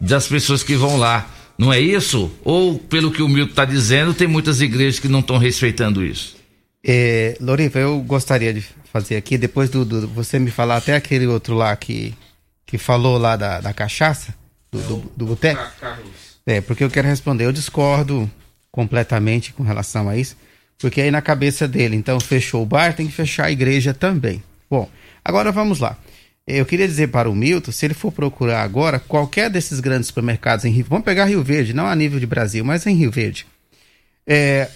das pessoas que vão lá. Não é isso? Ou, pelo que o Milton está dizendo, tem muitas igrejas que não estão respeitando isso? É, Loriva, eu gostaria de fazer aqui, depois do, do, você me falar até aquele outro lá que, que falou lá da, da cachaça, do, do, do boteco. É, porque eu quero responder. Eu discordo completamente com relação a isso, porque aí na cabeça dele, então fechou o bar, tem que fechar a igreja também. Bom, agora vamos lá. Eu queria dizer para o Milton, se ele for procurar agora, qualquer desses grandes supermercados em Rio, vamos pegar Rio Verde, não a nível de Brasil, mas em Rio Verde. É,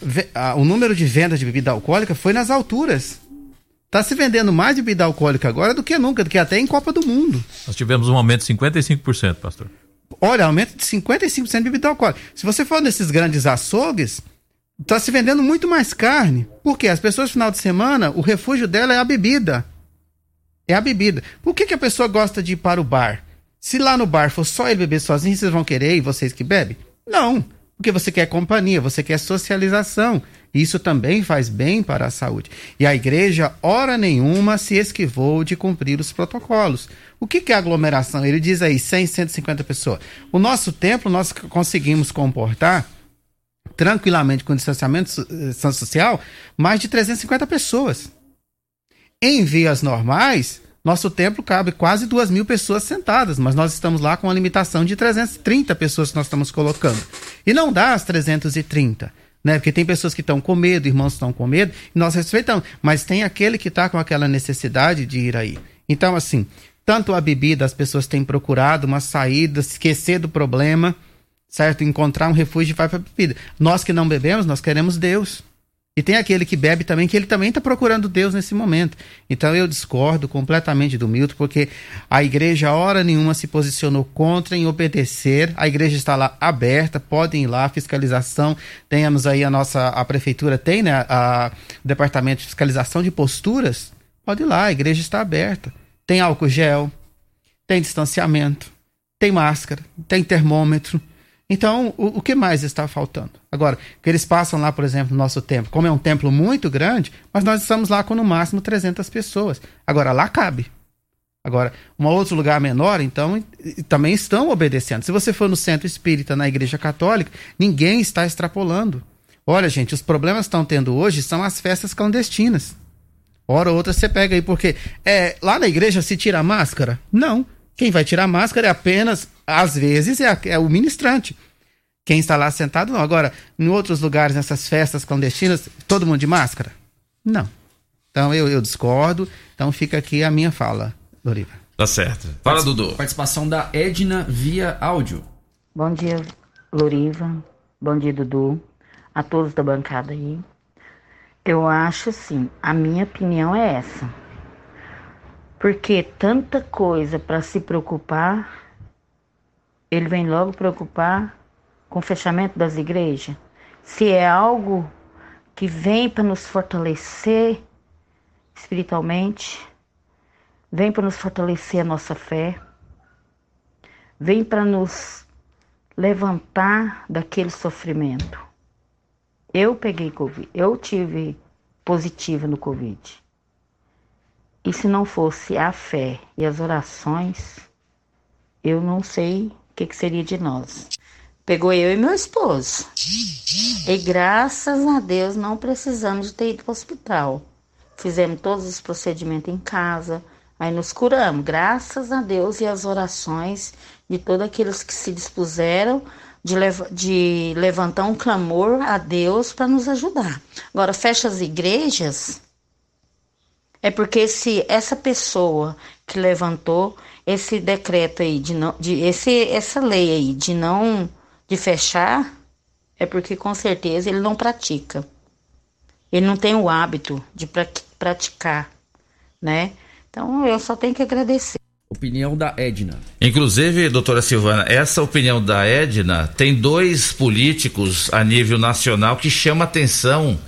o número de vendas de bebida alcoólica foi nas alturas. Está se vendendo mais de bebida alcoólica agora do que nunca, do que até em Copa do Mundo. Nós tivemos um aumento de 55%, pastor. Olha, aumento de 55% de bebida alcoólica. Se você for nesses grandes açougues, está se vendendo muito mais carne. Por quê? As pessoas, no final de semana, o refúgio dela é a bebida. É a bebida. Por que, que a pessoa gosta de ir para o bar? Se lá no bar for só ele beber sozinho, vocês vão querer e vocês que bebem? Não. Porque você quer companhia, você quer socialização. Isso também faz bem para a saúde. E a igreja, hora nenhuma, se esquivou de cumprir os protocolos. O que, que é aglomeração? Ele diz aí 100, 150 pessoas. O nosso templo, nós conseguimos comportar tranquilamente com distanciamento social mais de 350 pessoas. Em vias normais, Nosso templo cabe quase duas mil pessoas sentadas, mas nós estamos lá com a limitação de 330 pessoas que nós estamos colocando. E não dá as 330 né? Porque tem pessoas que estão com medo, irmãos estão com medo, e nós respeitamos. Mas tem aquele que está com aquela necessidade de ir aí. Então, assim, tanto a bebida, as pessoas têm procurado uma saída, esquecer do problema, certo? Encontrar um refúgio e vai para a bebida. Nós que não bebemos, nós queremos Deus. E tem aquele que bebe também, que ele também está procurando Deus nesse momento. Então eu discordo completamente do Milton, porque a igreja, hora nenhuma, se posicionou contra em obedecer. A igreja está lá aberta, podem ir lá, fiscalização. Temos aí a nossa, a prefeitura tem, né? A, o departamento de fiscalização de posturas. Pode ir lá, a igreja está aberta. Tem álcool gel, tem distanciamento, tem máscara, tem termômetro. Então, o, o, que mais está faltando? Agora, que eles passam lá, por exemplo, no nosso templo, como é um templo muito grande, mas nós estamos lá com no máximo 300 pessoas. Agora, lá cabe. Agora, um outro lugar menor, então, também estão obedecendo. Se você for no centro espírita, na igreja católica, ninguém está extrapolando. Olha, gente, os problemas que estão tendo hoje são as festas clandestinas. Hora ou outra você pega aí, porque é, lá na igreja se tira a máscara? Não. Quem vai tirar a máscara é apenas às vezes é, a, é o ministrante. Quem está lá sentado, não. Agora, em outros lugares, nessas festas clandestinas, todo mundo de máscara? Não. Então eu, eu discordo. Então fica aqui a minha fala, Doriva. Tá certo. Fala, Dudu. Participação da Edna via áudio. Bom dia, Loriva. Bom dia, Dudu. A todos da bancada aí. Eu acho assim, a minha opinião é essa. Porque tanta coisa para se preocupar ele vem logo preocupar com o fechamento das igrejas? Se é algo que vem para nos fortalecer espiritualmente, vem para nos fortalecer a nossa fé, vem para nos levantar daquele sofrimento. Eu peguei Covid, eu tive positivo no Covid. E se não fosse a fé e as orações, eu não sei que, que seria de nós? Pegou eu e meu esposo. E graças a Deus não precisamos de ter ido para o hospital. Fizemos todos os procedimentos em casa, aí nos curamos, graças a Deus e as orações de todos aqueles que se dispuseram de, lev de levantar um clamor a Deus para nos ajudar. Agora, fecha as igrejas, é porque se essa pessoa que levantou esse decreto aí de não de esse essa lei aí de não de fechar é porque com certeza ele não pratica. Ele não tem o hábito de praticar, né? Então eu só tenho que agradecer. Opinião da Edna. Inclusive, doutora Silvana, essa opinião da Edna tem dois políticos a nível nacional que chamam atenção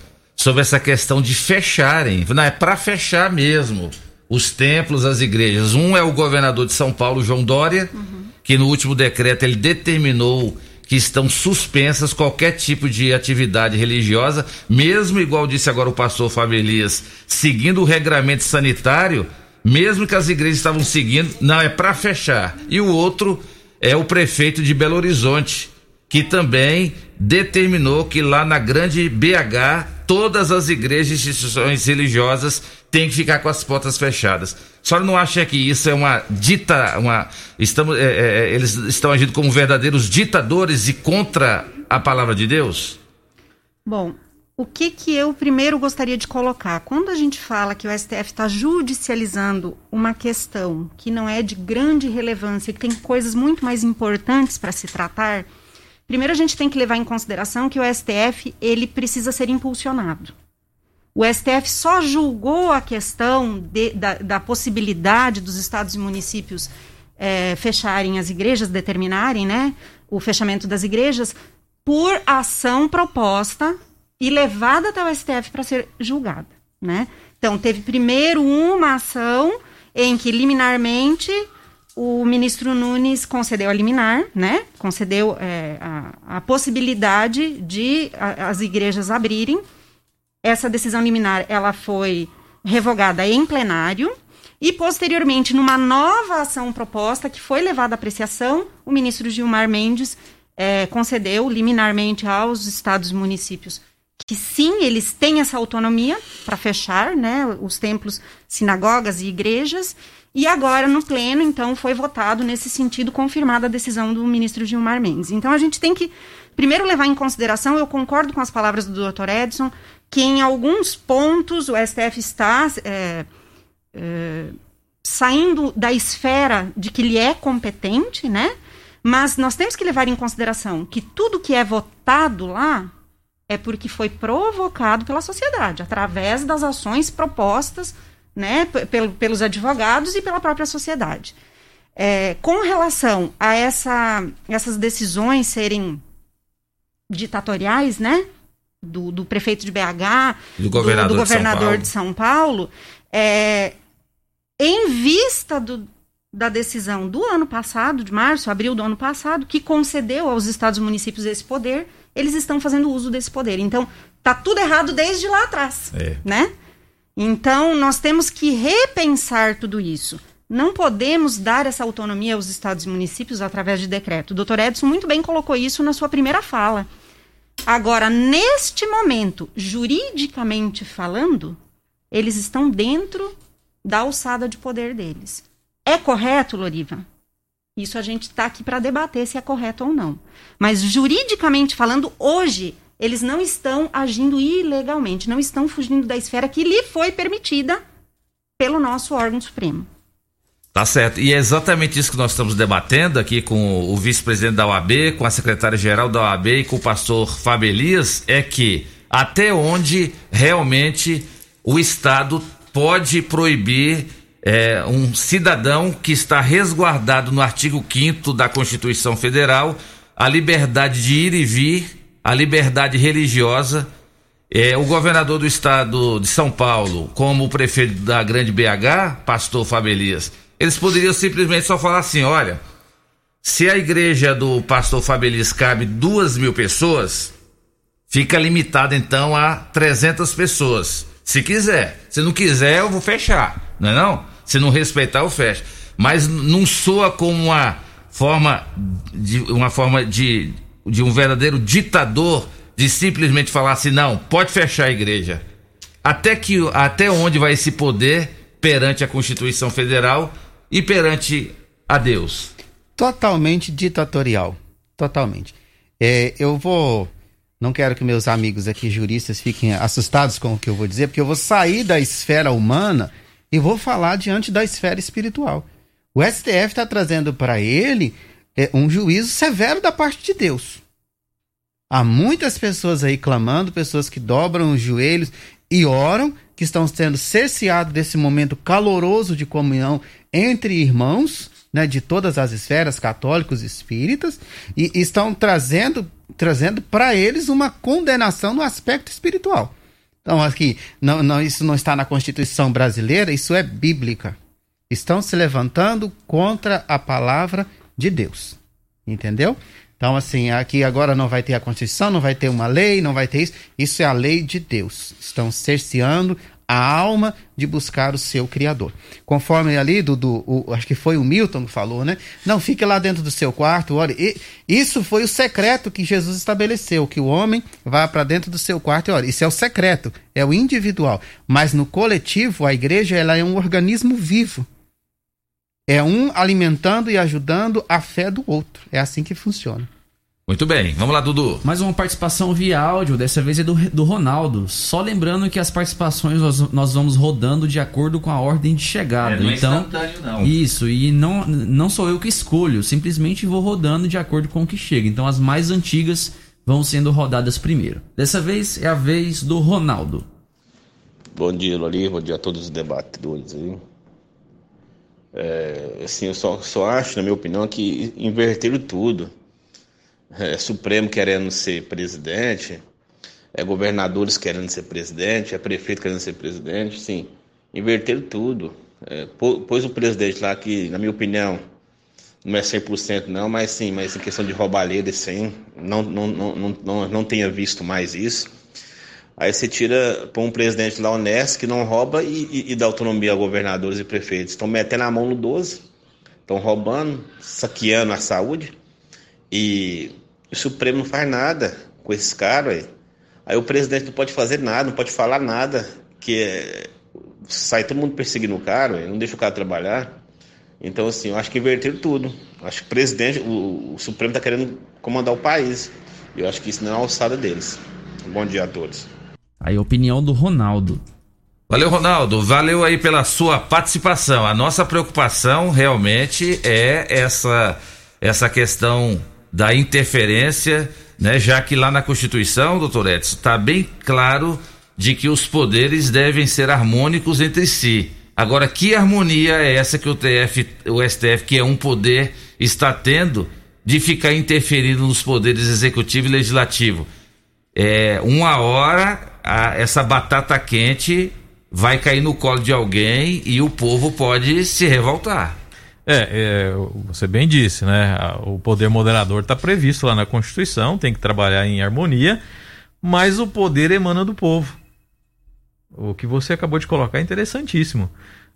sobre essa questão de fecharem. Não, é para fechar mesmo os templos, as igrejas. Um é o governador de São Paulo, João Dória, uhum. que no último decreto ele determinou que estão suspensas qualquer tipo de atividade religiosa, mesmo igual disse agora o pastor Fábio Elias, seguindo o regramento sanitário, mesmo que as igrejas estavam seguindo, não é para fechar. E o outro é o prefeito de Belo Horizonte, que também determinou que lá na grande BH todas as igrejas e instituições religiosas têm que ficar com as portas fechadas. Senhora não acha que isso é uma dita, uma estamos, é, é, é, eles estão agindo como verdadeiros ditadores e contra a palavra de Deus? Bom, o que que eu primeiro gostaria de colocar? Quando a gente fala que o STF está judicializando uma questão que não é de grande relevância, que tem coisas muito mais importantes para se tratar, primeiro a gente tem que levar em consideração que o STF ele precisa ser impulsionado. O STF só julgou a questão de, da, da, possibilidade dos estados e municípios é, fecharem as igrejas, determinarem né, o fechamento das igrejas, por ação proposta e levada até o STF para ser julgada. Né? Então, teve primeiro uma ação em que liminarmente o ministro Nunes concedeu a liminar, né? concedeu é, a, a, possibilidade de a, as igrejas abrirem. Essa decisão liminar ela foi revogada em plenário. E posteriormente numa nova ação proposta que foi levada à apreciação, o ministro Gilmar Mendes é, concedeu liminarmente aos estados e municípios que sim, eles têm essa autonomia para fechar, né, os templos, sinagogas e igrejas, E agora, no pleno, então, foi votado nesse sentido, confirmada a decisão do ministro Gilmar Mendes. Então, a gente tem que, primeiro, levar em consideração, eu concordo com as palavras do Dr. Edson, que em alguns pontos o STF está é, é, saindo da esfera de que ele é competente, né? Mas nós temos que levar em consideração que tudo que é votado lá é porque foi provocado pela sociedade, através das ações propostas né, pelos advogados e pela própria sociedade. É, com relação a essa, essas decisões serem ditatoriais, né, do, do prefeito de BH, do governador, do, do governador de São Paulo, de São Paulo é, em vista do, da decisão do ano passado, de março, abril do ano passado, que concedeu aos estados e municípios esse poder, eles estão fazendo uso desse poder. Então, tá tudo errado desde lá atrás, É. né? Então, nós temos que repensar tudo isso. Não podemos dar essa autonomia aos estados e municípios através de decreto. O doutor Edson muito bem colocou isso na sua primeira fala. Agora, neste momento, juridicamente falando, eles estão dentro da alçada de poder deles. É correto, Loriva? Isso a gente está aqui para debater se é correto ou não. Mas juridicamente falando, hoje eles não estão agindo ilegalmente, não estão fugindo da esfera que lhe foi permitida pelo nosso órgão supremo. Tá certo. E é exatamente isso que nós estamos debatendo aqui com o vice-presidente da OAB, com a secretária-geral da OAB e com o pastor Fábio Elias, é que até onde realmente o Estado pode proibir é, um cidadão que está resguardado no artigo 5 da Constituição Federal a liberdade de ir e vir, a liberdade religiosa. É, o governador do estado de São Paulo, como o prefeito da grande BH, pastor Fábio Elias, eles poderiam simplesmente só falar assim: olha, se a igreja do pastor Fábio Elias cabe duas mil pessoas, fica limitada então a 300 pessoas. Se quiser. Se não quiser, eu vou fechar. Não é não? Se não respeitar, eu fecho. Mas não soa como uma forma de uma forma de, de um verdadeiro ditador de simplesmente falar assim, não, pode fechar a igreja. Até que até onde vai esse poder perante a Constituição Federal e perante a Deus? Totalmente ditatorial. Totalmente. É, eu vou. Não quero que meus amigos aqui juristas fiquem assustados com o que eu vou dizer, porque eu vou sair da esfera humana e vou falar diante da esfera espiritual. O STF está trazendo para ele é, um juízo severo da parte de Deus. Há muitas pessoas aí clamando, pessoas que dobram os joelhos e oram, que estão sendo cerceados desse momento caloroso de comunhão entre irmãos, né, de todas as esferas, católicos espíritas, e estão trazendo, trazendo para eles uma condenação no aspecto espiritual. Então, aqui, não, não, isso não está na Constituição brasileira, isso é bíblica. Estão se levantando contra a palavra de Deus. Entendeu? Então, assim, aqui agora não vai ter a Constituição, não vai ter uma lei, não vai ter isso. Isso é a lei de Deus. Estão cerceando a alma de buscar o seu Criador. Conforme ali, do, do o, acho que foi o Milton que falou, né? Não fique lá dentro do seu quarto, olha. E, isso foi o secreto que Jesus estabeleceu, que o homem vá para dentro do seu quarto e olha. Isso é o secreto, é o individual. Mas no coletivo, a igreja ela é um organismo vivo. É um alimentando e ajudando a fé do outro. É assim que funciona. Muito bem, vamos lá, Dudu. Mais uma participação via áudio, dessa vez é do, do Ronaldo. Só lembrando que as participações nós, nós vamos rodando de acordo com a ordem de chegada. É, não é então, instantâneo, não. Isso, e não, não sou eu que escolho, simplesmente vou rodando de acordo com o que chega. Então as mais antigas vão sendo rodadas primeiro. Dessa vez é a vez do Ronaldo. Bom dia, Loli. Bom dia a todos os debatedores aí. É, assim, eu só, só acho, na minha opinião, que inverteram tudo. É, Supremo querendo ser presidente, é governadores querendo ser presidente, é prefeito querendo ser presidente, sim, inverteram tudo. É, pô- pôs o presidente lá que, na minha opinião, não é 100% não, mas sim, mas em questão de roubalheira, sim, não, não, não, não, não, não tenha visto mais isso. Aí você tira para um presidente lá honesto que não rouba e, e- e dá autonomia a governadores e prefeitos. Estão metendo a mão no 12, estão roubando, saqueando a saúde e o Supremo não faz nada com esses caras. Aí. aí o presidente não pode fazer nada, não pode falar nada, que é- sai todo mundo perseguindo o cara, ué, não deixa o cara trabalhar. Então, assim, eu acho que inverteram tudo. Acho que o presidente, o, o Supremo está querendo comandar o país. Eu acho que isso não é a alçada deles. Bom dia a todos. Aí opinião do Ronaldo. Valeu, Ronaldo. Valeu aí pela sua participação. A nossa preocupação realmente é essa essa questão da interferência, né? Já que lá na Constituição, doutor Edson, está bem claro de que os poderes devem ser harmônicos entre si. Agora, que harmonia é essa que o TF, o STF, que é um poder, está tendo de ficar interferindo nos poderes executivo e legislativo? É, uma hora a, essa batata quente vai cair no colo de alguém e o povo pode se revoltar. É, é você bem disse, né? O poder moderador está previsto lá na Constituição, tem que trabalhar em harmonia, mas o poder emana do povo. O que você acabou de colocar é interessantíssimo.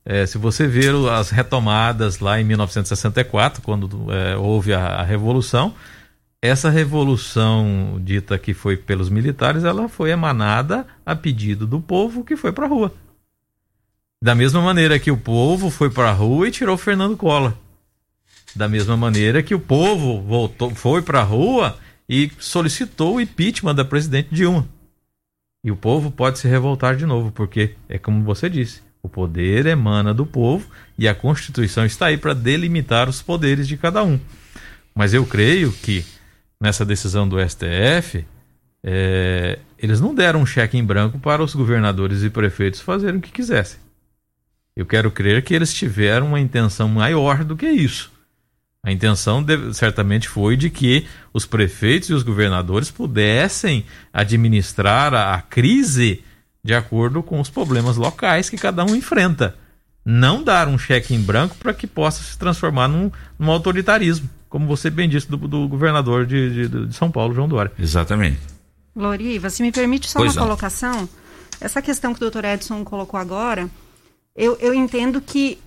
É, se você ver as retomadas lá em 1964, quando é, houve a, a, Revolução, essa revolução dita que foi pelos militares, ela foi emanada a pedido do povo que foi para a rua. Da mesma maneira que o povo foi para a rua e tirou Fernando Collor. Da mesma maneira que o povo voltou, foi para a rua e solicitou o impeachment da presidente Dilma. E o povo pode se revoltar de novo, porque é como você disse, o poder emana do povo e a Constituição está aí para delimitar os poderes de cada um. Mas eu creio que nessa decisão do STF, é, eles não deram um cheque em branco para os governadores e prefeitos fazerem o que quisessem. Eu quero crer que eles tiveram uma intenção maior do que isso. A intenção certamente foi de que os prefeitos e os governadores pudessem administrar a, a crise de acordo com os problemas locais que cada um enfrenta. Não dar um cheque em branco para que possa se transformar num, num, autoritarismo, como você bem disse do, do governador de, de, de, São Paulo, João Dória. Exatamente. Loriva, se me permite só pois uma não. colocação. Essa questão que o doutor Edson colocou agora, eu, eu entendo que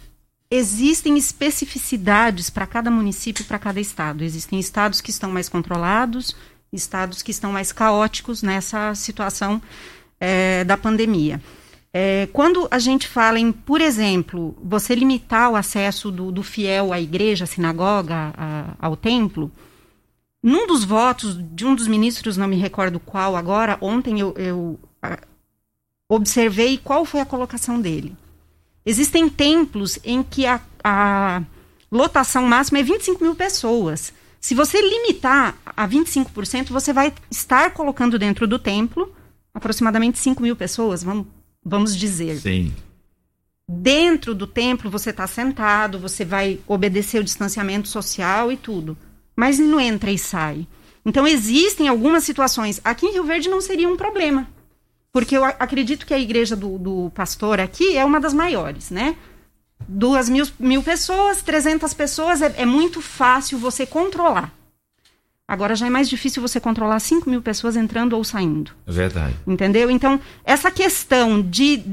existem especificidades para cada município, para cada estado. Existem estados que estão mais controlados, estados que estão mais caóticos nessa situação é, da pandemia. É, quando a gente fala em, por exemplo, você limitar o acesso do, do fiel à igreja, à sinagoga, a, ao templo, num dos votos de um dos ministros, não me recordo qual agora, ontem eu, eu observei qual foi a colocação dele. Existem templos em que a, a lotação máxima é 25 mil pessoas. Se você limitar a 25%, você vai estar colocando dentro do templo aproximadamente 5 mil pessoas, vamos, vamos dizer. Sim. Dentro do templo você está sentado, você vai obedecer o distanciamento social e tudo. Mas não entra e sai. Então existem algumas situações. Aqui em Rio Verde não seria um problema. Porque eu acredito que a igreja do, do pastor aqui é uma das maiores, né? Duas mil, mil pessoas, 300 pessoas, é, é muito fácil você controlar. Agora já é mais difícil você controlar 5 mil pessoas entrando ou saindo. É verdade. Entendeu? Então, essa questão de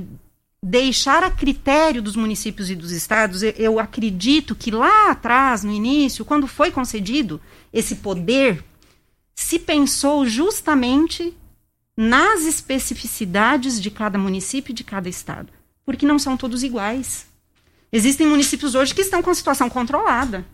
deixar a critério dos municípios e dos estados, eu, eu acredito que lá atrás, no início, quando foi concedido esse poder, se pensou justamente nas especificidades de cada município e de cada estado, porque não são todos iguais. Existem municípios hoje que estão com a situação controlada.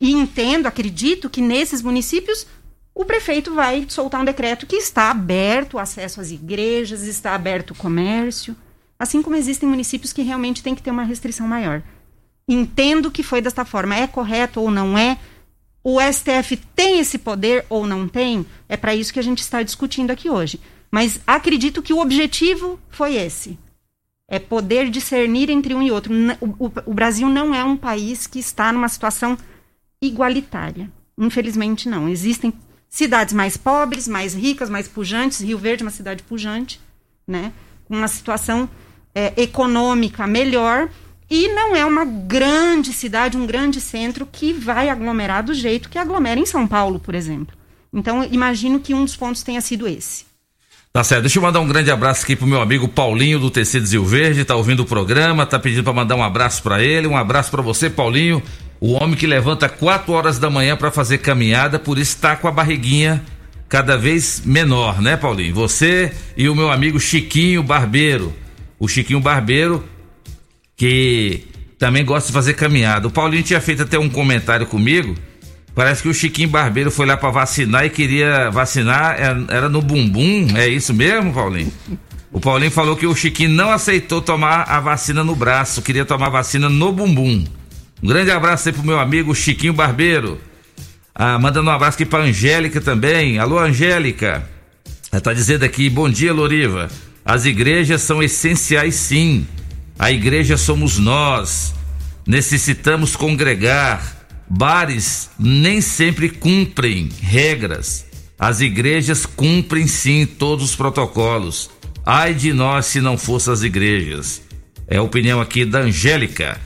E entendo, acredito que nesses municípios o prefeito vai soltar um decreto que está aberto o acesso às igrejas, está aberto o comércio, assim como existem municípios que realmente tem que ter uma restrição maior. Entendo que foi desta forma. É correto ou não é? O STF tem esse poder ou não tem? É para isso que a gente está discutindo aqui hoje. Mas acredito que o objetivo foi esse. É poder discernir entre um e outro. O, o, o Brasil não é um país que está numa situação igualitária. Infelizmente, não. Existem cidades mais pobres, mais ricas, mais pujantes. Rio Verde é uma cidade pujante, né? Uma situação é, econômica melhor. E não é uma grande cidade, um grande centro que vai aglomerar do jeito que aglomera em São Paulo, por exemplo. Então, imagino que um dos pontos tenha sido esse. Tá certo. Deixa eu mandar um grande abraço aqui pro meu amigo Paulinho do Tecido Zil Verde, tá ouvindo o programa, tá pedindo para mandar um abraço para ele. Um abraço para você, Paulinho. O homem que levanta 4 horas da manhã para fazer caminhada, por isso tá com a barriguinha cada vez menor, né, Paulinho? Você e o meu amigo Chiquinho Barbeiro. O Chiquinho Barbeiro, que também gosta de fazer caminhada. O Paulinho tinha feito até um comentário comigo. Parece que o Chiquinho Barbeiro foi lá para vacinar e queria vacinar, é, era no bumbum, é isso mesmo, Paulinho? O Paulinho falou que o Chiquinho não aceitou tomar a vacina no braço, queria tomar a vacina no bumbum. Um grande abraço aí pro meu amigo Chiquinho Barbeiro. Ah, mandando um abraço aqui pra Angélica também. Alô, Angélica. Ela tá dizendo aqui, bom dia, Loriva. As igrejas são essenciais sim. A igreja somos nós. Necessitamos congregar. Bares nem sempre cumprem regras. As igrejas cumprem sim todos os protocolos. Ai de nós se não fossem as igrejas. É a opinião aqui da Angélica.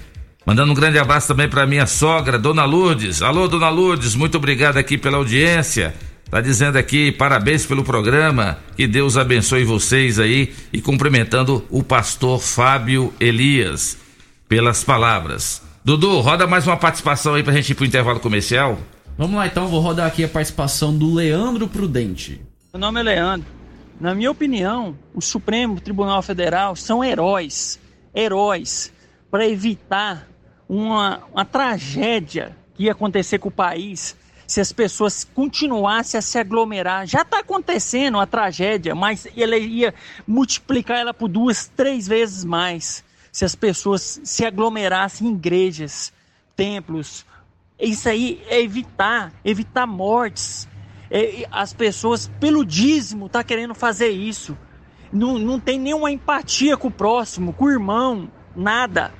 Mandando um grande abraço também para minha sogra, Dona Lourdes. Alô, Dona Lourdes, muito obrigado aqui pela audiência. Tá dizendo aqui, parabéns pelo programa, que Deus abençoe vocês aí e cumprimentando o pastor Fábio Elias pelas palavras. Dudu, roda mais uma participação aí pra gente ir pro intervalo comercial. Vamos lá então, vou rodar aqui a participação do Leandro Prudente. Meu nome é Leandro. Na minha opinião, o Supremo Tribunal Federal são heróis. Heróis para evitar uma, uma tragédia que ia acontecer com o país se as pessoas continuassem a se aglomerar. Já está acontecendo a tragédia, mas ele ia multiplicar ela por duas, três vezes mais se as pessoas se aglomerassem em igrejas, templos. Isso aí é evitar, evitar mortes. É, as pessoas, pelo dízimo, tá querendo fazer isso. Não, não tem nenhuma empatia com o próximo, com o irmão, nada.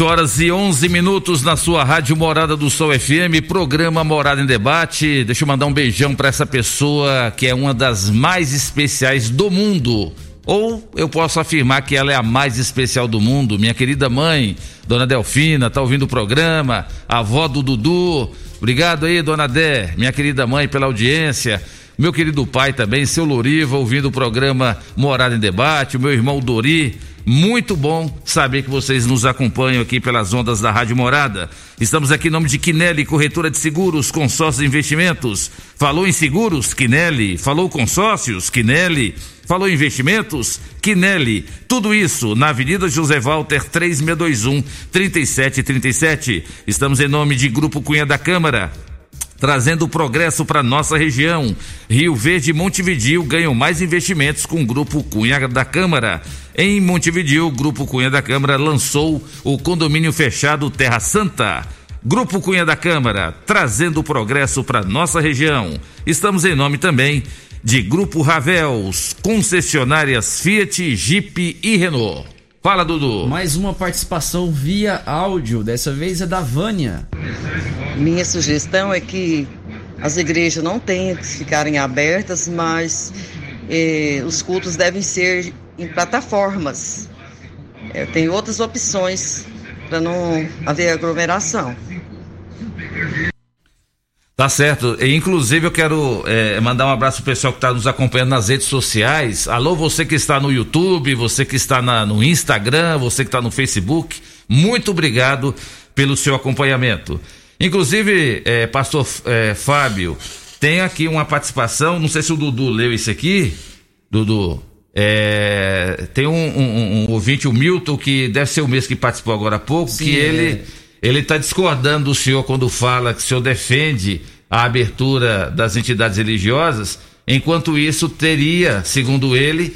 8 horas e 11 minutos na sua rádio Morada do Sol FM, programa Morada em Debate. Deixa eu mandar um beijão para essa pessoa que é uma das mais especiais do mundo. Ou eu posso afirmar que ela é a mais especial do mundo. Minha querida mãe, dona Delfina, tá ouvindo o programa, a avó do Dudu. Obrigado aí, dona Dé, minha querida mãe, pela audiência. Meu querido pai também, seu Loriva, ouvindo o programa Morada em Debate, o meu irmão Dori. Muito bom saber que vocês nos acompanham aqui pelas ondas da Rádio Morada. Estamos aqui em nome de Quinelli, corretora de seguros, consórcios e investimentos. Falou em seguros? Quinelli. Falou consórcios? Quinelli. Falou em investimentos? Quinelli. Tudo isso na Avenida José Walter 3621 3737. Estamos em nome de Grupo Cunha da Câmara trazendo progresso para nossa região. Rio Verde e Montevidil ganham mais investimentos com o Grupo Cunha da Câmara. Em Montevidil, o Grupo Cunha da Câmara lançou o condomínio fechado Terra Santa. Grupo Cunha da Câmara, trazendo progresso para nossa região. Estamos em nome também de Grupo Ravels, concessionárias Fiat, Jeep e Renault. Fala, Dudu. Mais uma participação via áudio, dessa vez é da Vânia. Minha sugestão é que as igrejas não tenham que ficarem abertas, mas eh, os cultos devem ser em plataformas. Tem outras opções para não haver aglomeração. Tá certo. E, inclusive, eu quero é, mandar um abraço pro pessoal que está nos acompanhando nas redes sociais. Alô, você que está no YouTube, você que está na, no Instagram, você que está no Facebook. Muito obrigado pelo seu acompanhamento. Inclusive, é, pastor é, Fábio, tem aqui uma participação, não sei se o Dudu leu isso aqui, Dudu. É, tem um, um, um, ouvinte, o Milton, que deve ser o mesmo que participou agora há pouco, Sim, que é. ele ele está discordando do senhor quando fala que o senhor defende a abertura das entidades religiosas, enquanto isso teria, segundo ele,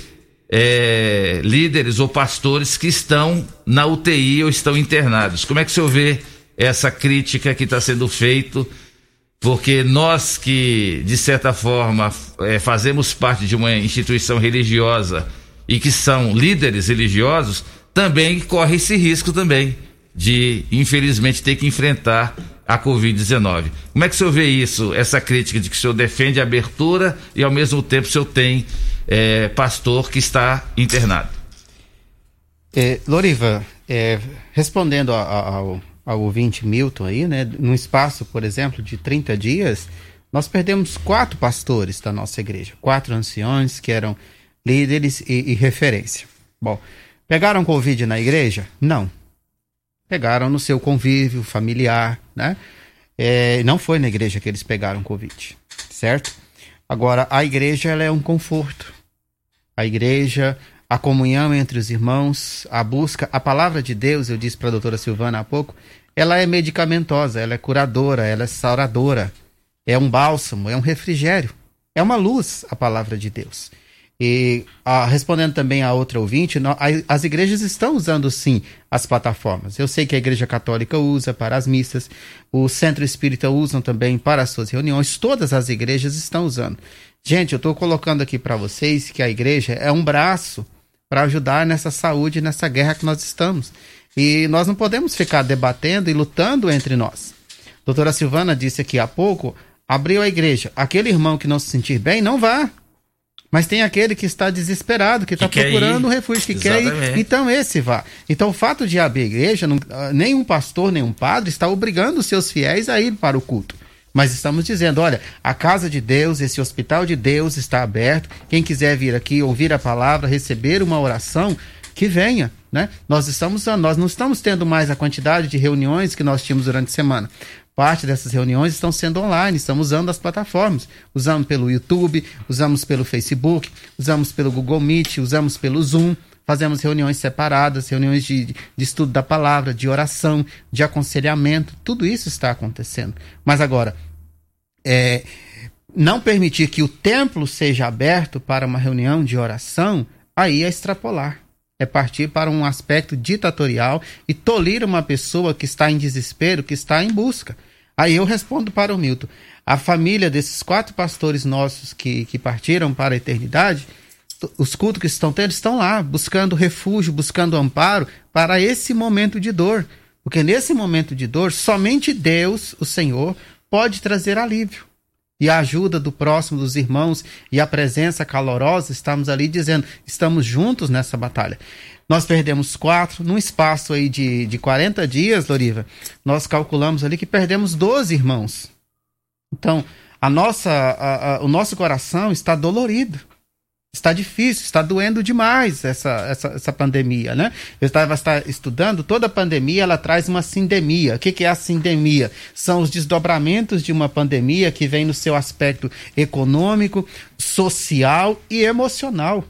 é, líderes ou pastores que estão na UTI ou estão internados. Como é que o senhor vê essa crítica que está sendo feita? Porque nós que, de certa forma, é, fazemos parte de uma instituição religiosa e que são líderes religiosos, também corre esse risco também de, infelizmente, ter que enfrentar a Covid-19. Como é que o senhor vê isso, essa crítica de que o senhor defende a abertura e, ao mesmo tempo, o senhor tem é, pastor que está internado? É, Loriva, é, respondendo ao, ao ouvinte Milton aí, né, num espaço, por exemplo, de 30 dias, Nós perdemos quatro pastores da nossa igreja, quatro anciões que eram líderes e, e referência. Bom, pegaram Covid na igreja? Não. Pegaram no seu convívio familiar, né? É, não foi na igreja que eles pegaram Covid, certo? Agora, a igreja ela é um conforto. A igreja, a comunhão entre os irmãos, a busca, a palavra de Deus, eu disse para a doutora Silvana há pouco, ela é medicamentosa, ela é curadora, ela é sauradora, é um bálsamo, é um refrigério, é uma luz a palavra de Deus. E ah, respondendo também a outra ouvinte, a- as igrejas estão usando sim as plataformas. Eu sei que a Igreja Católica usa para as missas, o Centro Espírita usam também para as suas reuniões, todas as igrejas estão usando. Gente, eu estou colocando aqui para vocês que a igreja é um braço para ajudar nessa saúde, nessa guerra que nós estamos. E nós não podemos ficar debatendo e lutando entre nós. Doutora Silvana disse aqui há pouco, abriu a igreja. Aquele irmão que não se sentir bem, não vá. Mas tem aquele que está desesperado, que está procurando ir. refúgio, que quer ir. Exatamente. Então esse vá. Então o fato de abrir a igreja, não- ah, nenhum pastor, nenhum padre está obrigando os seus fiéis a ir para o culto. Mas estamos dizendo, olha, a casa de Deus, esse hospital de Deus está aberto. Quem quiser vir aqui ouvir a palavra, receber uma oração, que venha, né? Nós estamos, nós não estamos tendo mais a quantidade de reuniões que nós tínhamos durante a semana. Parte dessas reuniões estão sendo online, estamos usando as plataformas. Usamos pelo YouTube, usamos pelo Facebook, usamos pelo Google Meet, usamos pelo Zoom. Fazemos reuniões separadas, reuniões de, de estudo da palavra, de oração, de aconselhamento. Tudo isso está acontecendo. Mas agora, é, não permitir que o templo seja aberto para uma reunião de oração, aí é extrapolar. É partir para um aspecto ditatorial e tolir uma pessoa que está em desespero, que está em busca. Aí eu respondo para o Milton. A família desses quatro pastores nossos que, que partiram para a eternidade, os cultos que estão tendo, estão lá, buscando refúgio, buscando amparo para esse momento de dor. Porque nesse momento de dor, somente Deus, o Senhor, pode trazer alívio e a ajuda do próximo, dos irmãos e a presença calorosa, estamos ali dizendo, estamos juntos nessa batalha. Nós perdemos quatro, num espaço aí de, de 40 dias, Loriva, nós calculamos ali que perdemos 12 irmãos. Então, a nossa, a- a- o nosso coração está dolorido. Está difícil, está doendo demais essa, essa, essa pandemia, né? Eu estava esta- estudando, toda pandemia ela traz uma sindemia. O que, que é a sindemia? São os desdobramentos de uma pandemia que vem no seu aspecto econômico, social e emocional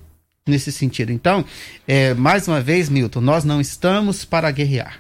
nesse sentido. Então, é, mais uma vez, Milton, nós não estamos para guerrear.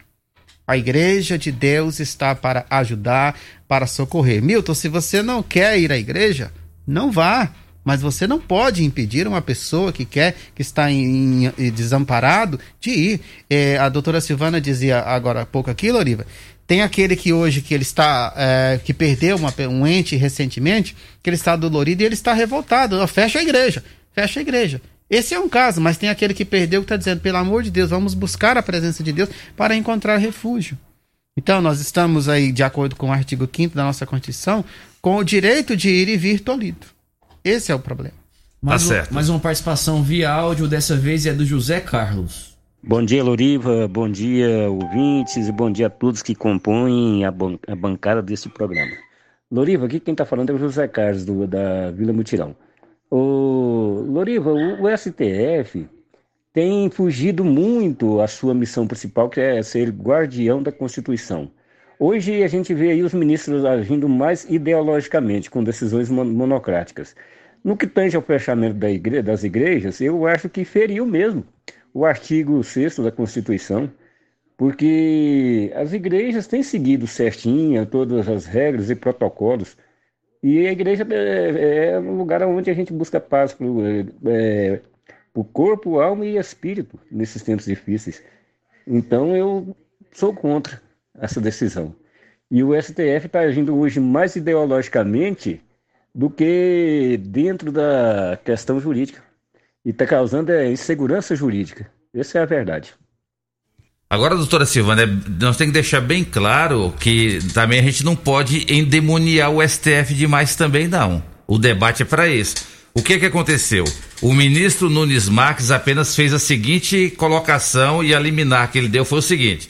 A igreja de Deus está para ajudar, para socorrer. Milton, se você não quer ir à igreja, não vá. Mas você não pode impedir uma pessoa que quer, que está em, em- desamparado, de ir. É, a doutora Silvana dizia agora há pouco aqui, Loriva, tem aquele que hoje que ele está, é, que perdeu uma, um ente recentemente, que ele está dolorido e ele está revoltado. Fecha a igreja, fecha a igreja. Esse é um caso, mas tem aquele que perdeu que está dizendo, pelo amor de Deus, vamos buscar a presença de Deus para encontrar refúgio. Então, nós estamos aí, de acordo com o artigo 5 da nossa Constituição, com o direito de ir e vir tolhido. Esse é o problema. Mais, um- mais uma participação via áudio, dessa vez é do José Carlos. Bom dia, Loriva. Bom dia, ouvintes. E bom dia a todos que compõem a, ban- a bancada desse programa. Loriva, aqui quem está falando é o José Carlos, do- da Vila Mutirão. Ô, Loriva, o, o STF tem fugido muito à sua missão principal, que é ser guardião da Constituição. Hoje a gente vê aí os ministros agindo mais ideologicamente, com decisões mon- monocráticas. No que tange ao fechamento da igre- das igrejas, eu acho que feriu mesmo o artigo 6 da Constituição, porque as igrejas têm seguido certinho todas as regras e protocolos, e a igreja é, é um lugar onde a gente busca paz para o corpo, alma e espírito nesses tempos difíceis. Então eu sou contra essa decisão. E o STF está agindo hoje mais ideologicamente do que dentro da questão jurídica. E está causando é, insegurança jurídica. Essa é a verdade. Agora, doutora Silvana, é- nós temos que deixar bem claro que também a gente não pode endemoniar o STF demais também, não. O debate é para isso. O que que aconteceu? O ministro Nunes Marques apenas fez a seguinte colocação e a liminar que ele deu foi o seguinte: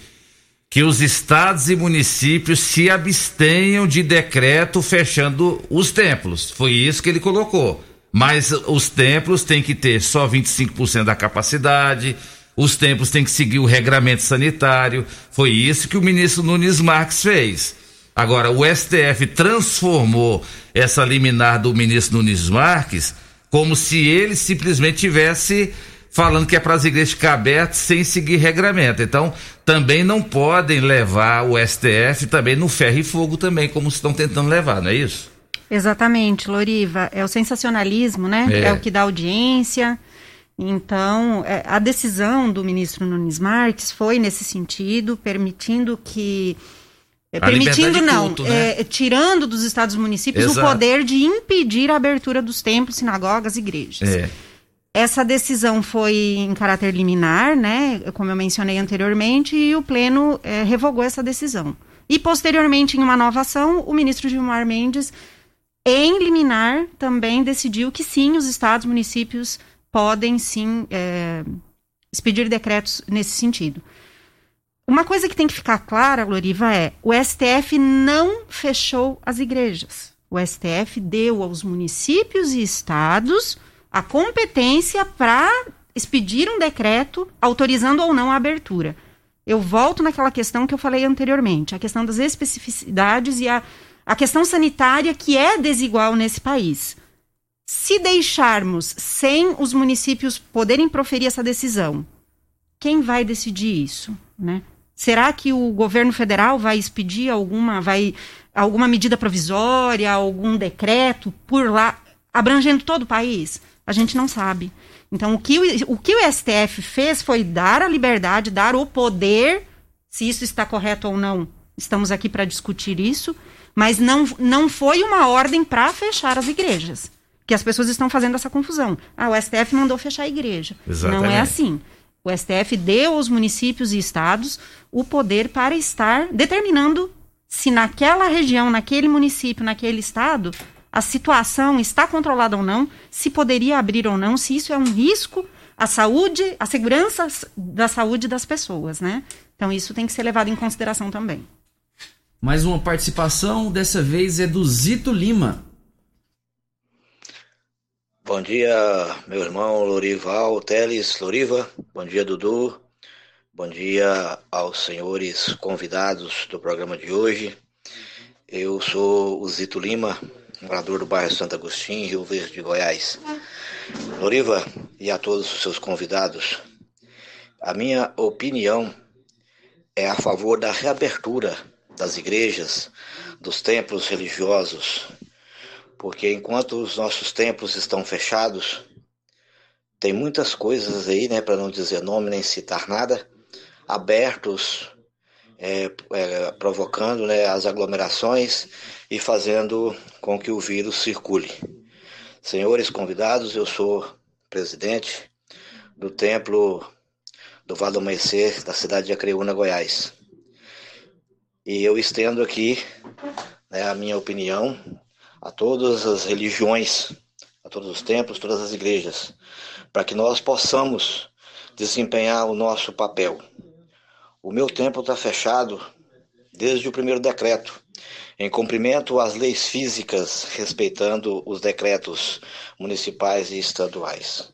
que os estados e municípios se abstenham de decreto fechando os templos. Foi isso que ele colocou. Mas os templos têm que ter só 25% da capacidade, os templos têm que seguir o regramento sanitário. Foi isso que o ministro Nunes Marques fez. Agora, o STF transformou essa liminar do ministro Nunes Marques como se ele simplesmente tivesse falando que é para as igrejas ficar abertas sem seguir regramento. Então, também não podem levar o STF também no ferro e fogo também, como estão tentando levar, não é isso? Exatamente, Loriva. É o sensacionalismo, né? É. É, o que dá audiência. Então, é, a decisão do ministro Nunes Marques foi nesse sentido, permitindo que. é, permitindo não, culto, né? é, tirando dos estados e municípios Exato. o poder de impedir a abertura dos templos, sinagogas e igrejas. É. Essa decisão foi em caráter liminar, né? Como eu mencionei anteriormente, e o Pleno eh, revogou essa decisão. E, posteriormente, em uma nova ação, o ministro Gilmar Mendes, em liminar, também decidiu que sim, os estados municípios podem sim eh, expedir decretos nesse sentido. Uma coisa que tem que ficar clara, Gloriva, é o STF não fechou as igrejas. O STF deu aos municípios e estados a competência para expedir um decreto autorizando ou não a abertura. Eu volto naquela questão que eu falei anteriormente, a questão das especificidades e a, a questão sanitária que é desigual nesse país. Se deixarmos sem os municípios poderem proferir essa decisão, quem vai decidir isso, né? Será que o governo federal vai expedir alguma, vai, alguma medida provisória, algum decreto por lá, abrangendo todo o país? A gente não sabe. Então, o que o, o que o STF fez foi dar a liberdade, dar o poder, se isso está correto ou não. Estamos aqui para discutir isso, mas não, não foi uma ordem para fechar as igrejas. Que as pessoas estão fazendo essa confusão. Ah, o STF mandou fechar a igreja. Não Exatamente. é assim. O STF deu aos municípios e estados o poder para estar determinando se naquela região, naquele município, naquele estado, a situação está controlada ou não, se poderia abrir ou não, se isso é um risco à saúde, à segurança da saúde das pessoas, né? Então isso tem que ser levado em consideração também. Mais uma participação, dessa vez é do Zito Lima. Bom dia, meu irmão Lorival Teles Loriva. Bom dia, Dudu. Bom dia aos senhores convidados do programa de hoje. Eu sou o Zito Lima, morador do bairro Santo Agostinho, Rio Verde de Goiás. Loriva e a todos os seus convidados, a minha opinião é a favor da reabertura das igrejas, dos templos religiosos, porque enquanto os nossos templos estão fechados, tem muitas coisas aí, né, para não dizer nome nem citar nada, abertos, é, é, provocando né, as aglomerações e fazendo com que o vírus circule. Senhores convidados, eu sou presidente do Templo do Vale do Amanhecer, da cidade de Acreúna, Goiás. E eu estendo aqui né, a minha opinião a todas as religiões, a todos os templos, todas as igrejas, para que nós possamos desempenhar o nosso papel. O meu templo está fechado desde o primeiro decreto, em cumprimento às leis físicas, respeitando os decretos municipais e estaduais.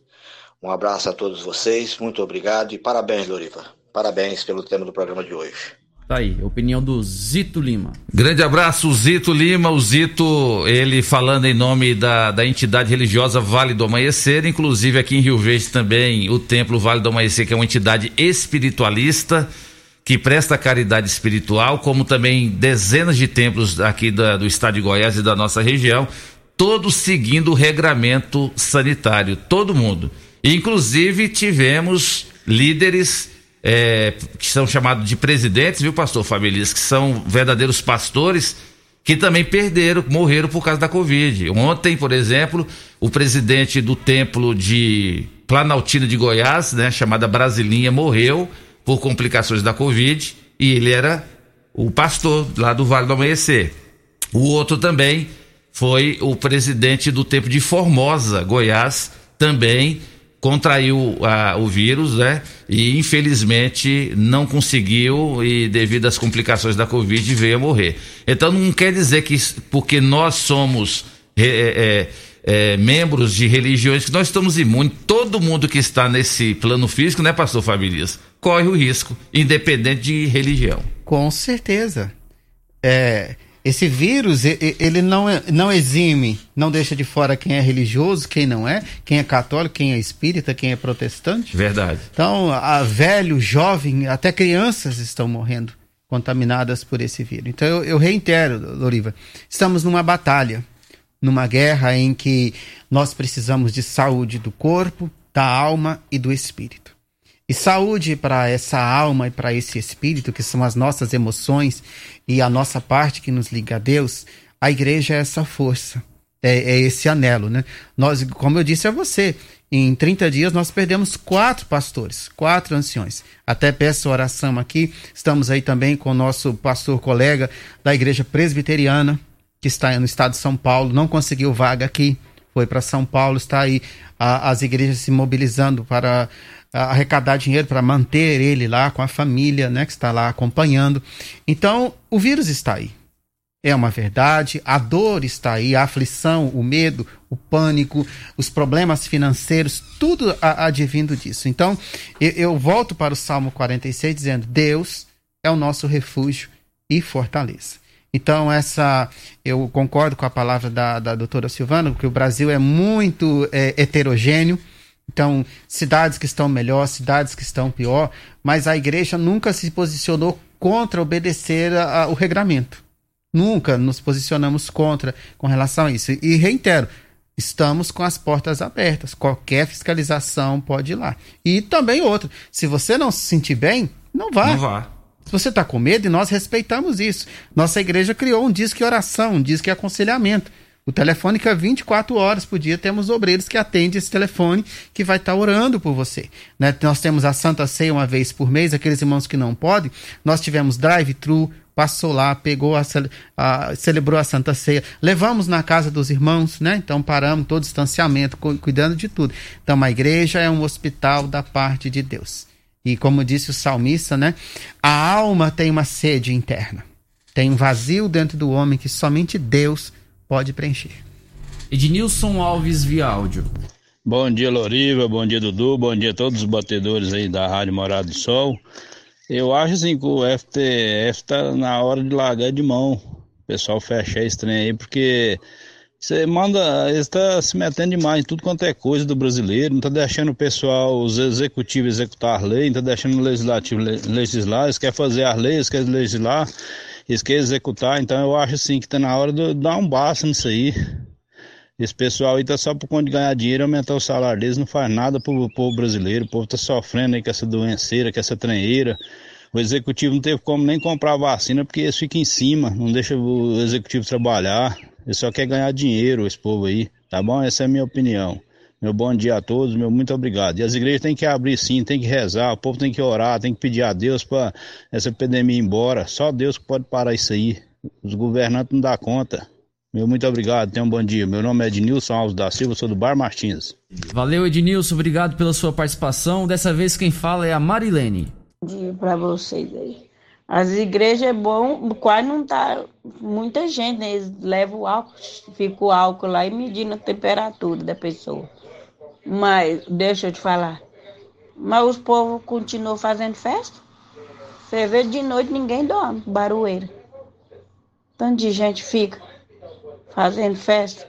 Um abraço a todos vocês, muito obrigado e parabéns, Loriva. Parabéns pelo tema do programa de hoje. Tá aí, opinião do Zito Lima. Grande abraço, Zito Lima. O Zito, ele falando em nome da, da entidade religiosa Vale do Amanhecer, inclusive aqui em Rio Verde também o Templo Vale do Amanhecer, que é uma entidade espiritualista que presta caridade espiritual, como também dezenas de templos aqui da- do estado de Goiás e da nossa região, todos seguindo o regramento sanitário, todo mundo. Inclusive tivemos líderes é, que são chamados de presidentes, viu, pastor Fabeliz, que são verdadeiros pastores que também perderam, morreram por causa da Covid. Ontem, por exemplo, o presidente do templo de Planaltina de Goiás, né, chamada Brasilinha, morreu por complicações da Covid e ele era o pastor lá do Vale do Amanhecer. O outro também foi o presidente do templo de Formosa, Goiás, também contraiu ah, o vírus, né? E infelizmente não conseguiu e devido às complicações da Covid veio a morrer. Então não quer dizer que porque nós somos é, é, é, membros de religiões que nós estamos imunes. Todo mundo que está nesse plano físico, né, pastor Fabilias, corre o risco, independente de religião. Com certeza. É, esse vírus, ele não, não exime, não deixa de fora quem é religioso, quem não é, quem é católico, quem é espírita, quem é protestante. Verdade. Então, a velho, jovem, até crianças estão morrendo contaminadas por esse vírus. Então, eu, eu reitero, Loriva, estamos numa batalha, numa guerra em que nós precisamos de saúde do corpo, da alma e do espírito. E saúde para essa alma e para esse espírito, que são as nossas emoções e a nossa parte que nos liga a Deus, a igreja é essa força, é, é esse anelo, né? Nós, como eu disse a você, em 30 dias nós perdemos quatro pastores, quatro anciões. Até peço oração aqui. Estamos aí também com o nosso pastor colega da igreja presbiteriana, que está no estado de São Paulo, não conseguiu vaga aqui, foi para São Paulo, está aí a, as igrejas se mobilizando para arrecadar dinheiro para manter ele lá com a família, né, que está lá acompanhando. Então, o vírus está aí. É uma verdade, a dor está aí, a aflição, o medo, o pânico, os problemas financeiros, tudo advindo disso. Então, eu, eu volto para o Salmo 46 dizendo: Deus é o nosso refúgio e fortaleza. Então, essa. Eu concordo com a palavra da, da doutora Silvana, que o Brasil é muito é, heterogêneo. Então, cidades que estão melhor, cidades que estão pior, mas a igreja nunca se posicionou contra obedecer a, a, o regramento. Nunca nos posicionamos contra com relação a isso. E reitero, estamos com as portas abertas. Qualquer fiscalização pode ir lá. E também outra, se você não se sentir bem, não vá. Não vá. Se você está com medo, e nós respeitamos isso. Nossa igreja criou um disque oração, um disque aconselhamento. O Telefônica, 24 horas por dia, temos obreiros que atendem esse telefone que vai estar tá orando por você. Né? Nós temos a Santa Ceia uma vez por mês, aqueles irmãos que não podem. Nós tivemos drive-thru, passou lá, pegou, a, a, celebrou a Santa Ceia. Levamos na casa dos irmãos, né? Então paramos todo distanciamento, cuidando de tudo. Então a igreja é um hospital da parte de Deus. E como disse o salmista, né? A alma tem uma sede interna. Tem um vazio dentro do homem que somente Deus pode preencher. Ednilson Alves via áudio. Bom dia, Loriva. Bom dia, Dudu. Bom dia a todos os batedores aí da Rádio Morado do Sol. Eu acho assim que o FTF tá na hora de largar de mão. O pessoal fecha esse trem aí, porque você manda, está se metendo demais em tudo quanto é coisa do brasileiro, não está deixando o pessoal, os executivos executar as leis, não está deixando o legislativo legislar, eles querem fazer as leis, eles querem legislar, eles querem executar, então eu acho assim que está na hora de dar um basta nisso aí. Esse pessoal aí tá só por conta de ganhar dinheiro, aumentar o salário deles, não faz nada pro povo brasileiro. O povo tá sofrendo aí com essa doenceira, com essa tranheira. O executivo não teve como nem comprar vacina porque eles ficam em cima, não deixa o executivo trabalhar. Ele só quer ganhar dinheiro, esse povo aí, tá bom? Essa é a minha opinião. Meu bom dia a todos, meu muito obrigado. E as igrejas têm que abrir sim, tem que rezar, o povo tem que orar, tem que pedir a Deus para essa epidemia ir embora. Só Deus que pode parar isso aí. Os governantes não dão conta. Meu muito obrigado, tenha um bom dia. Meu nome é Ednilson Alves da Silva, sou do Bar Martins. Valeu, Ednilson, obrigado pela sua participação. Dessa vez quem fala é a Marilene. Bom dia para vocês aí. As igrejas é bom, quase não tá muita gente, né? Eles levam o álcool, fica o álcool lá e medindo a temperatura da pessoa. Mas, deixa eu te falar, mas os povos continuam fazendo festa. Você vê de noite ninguém dorme, barulheira. Tanto de gente fica fazendo festa.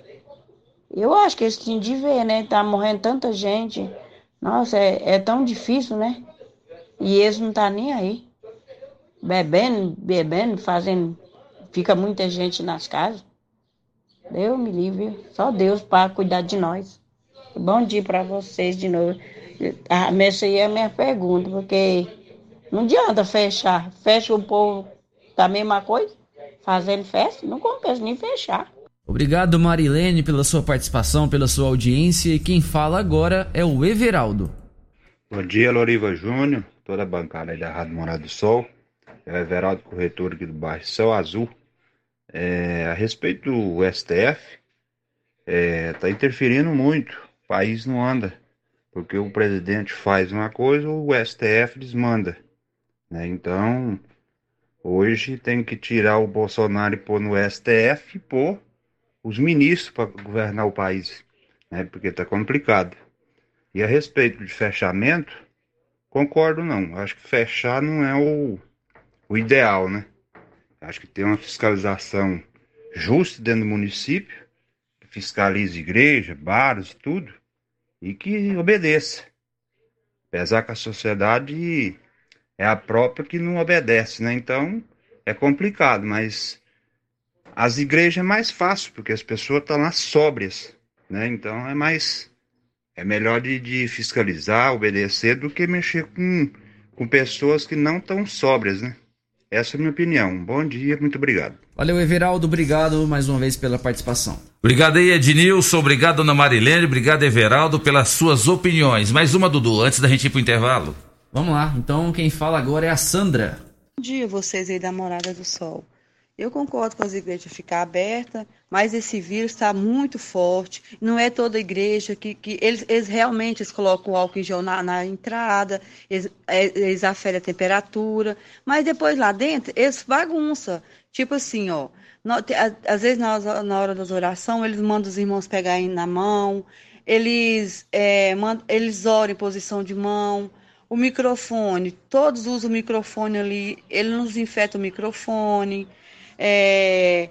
Eu acho que eles tinham de ver, né? Tá morrendo tanta gente. Nossa, é, é tão difícil, né? E eles não tá nem aí. Bebendo, bebendo, fazendo. Fica muita gente nas casas. Deus me livre. Só Deus para cuidar de nós. Bom dia para vocês de novo. Ah, essa aí é a minha pergunta, porque não adianta fechar. Fecha o povo da mesma coisa, fazendo festa, não compensa nem fechar. Obrigado, Marilene, pela sua participação, pela sua audiência. E quem fala agora é o Everaldo. Bom dia, Loriva Júnior, toda a bancada aí da Rádio Morado do Sol. É o Everaldo, corretor aqui do bairro Céu Azul. É, a respeito do STF, está é, interferindo muito país não anda. Porque o presidente faz uma coisa, o STF desmanda. Né? Então, hoje tem que tirar o Bolsonaro e pôr no STF e pôr os ministros para governar o país. Né? Porque está complicado. E a respeito de fechamento, concordo não. Acho que fechar não é o, o ideal, né? Acho que tem uma fiscalização justa dentro do município, que fiscalize igreja, bares, tudo, e que obedeça. Apesar que a sociedade é a própria que não obedece, né? Então é complicado, mas as igrejas é mais fácil, porque as pessoas estão lá sóbrias, né? Então é mais. É melhor de, de fiscalizar, obedecer, do que mexer com, com pessoas que não estão sóbrias, né? Essa é a minha opinião. Bom dia, muito obrigado. Valeu, Everaldo. Obrigado mais uma vez pela participação. Obrigado aí, Ednilson. Obrigado, Dona Marilene. Obrigado, Everaldo, pelas suas opiniões. Mais uma, Dudu, antes da gente ir pro intervalo. Vamos lá. Então, quem fala agora é a Sandra. Bom dia, vocês aí da Morada do Sol. Eu concordo com as igrejas ficar abertas, mas esse vírus está muito forte. Não é toda igreja que, que eles, eles realmente eles colocam o álcool em gel na, na entrada, eles, é, eles aferem a temperatura, mas depois lá dentro eles bagunçam. Tipo assim, ó, às vezes na, na hora das orações eles mandam os irmãos pegarem na mão, eles, é, mandam, eles oram em posição de mão. O microfone, todos usam o microfone ali, ele nos infeta o microfone. É,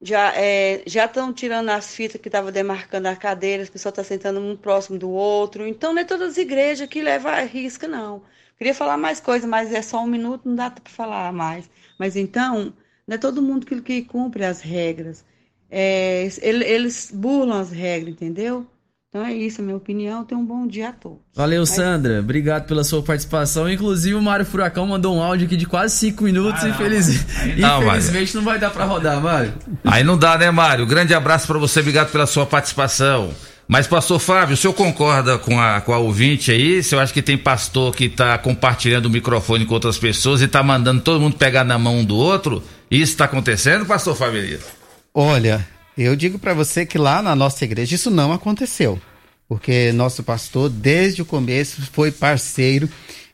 já é, já estão tirando as fitas que estavam demarcando a cadeira, as pessoas estão sentando um próximo do outro. Então, não é todas as igrejas que levam a risca, não. Queria falar mais coisa, mas é só um minuto, não dá para falar mais. Mas então, não é todo mundo que, que cumpre as regras. É, ele- eles burlam as regras, entendeu? Então é isso, a minha opinião. Tenha um bom dia a todos. Valeu, Mas- Sandra. Obrigado pela sua participação. Inclusive, o Mário Furacão mandou um áudio aqui de quase 5 minutos. infeliz- não, Infelizmente, não vai dar pra rodar, Mário. Aí não dá, né, Mário? Grande abraço pra você, obrigado pela sua participação. Mas, pastor Fábio, o senhor concorda com a, com a ouvinte aí? O senhor acha que tem pastor que tá compartilhando o microfone com outras pessoas e tá mandando todo mundo pegar na mão um do outro? Isso tá acontecendo, pastor Fábio? Elias? Olha, eu digo para você que lá na nossa igreja isso não aconteceu. Porque nosso pastor, desde o começo, foi parceiro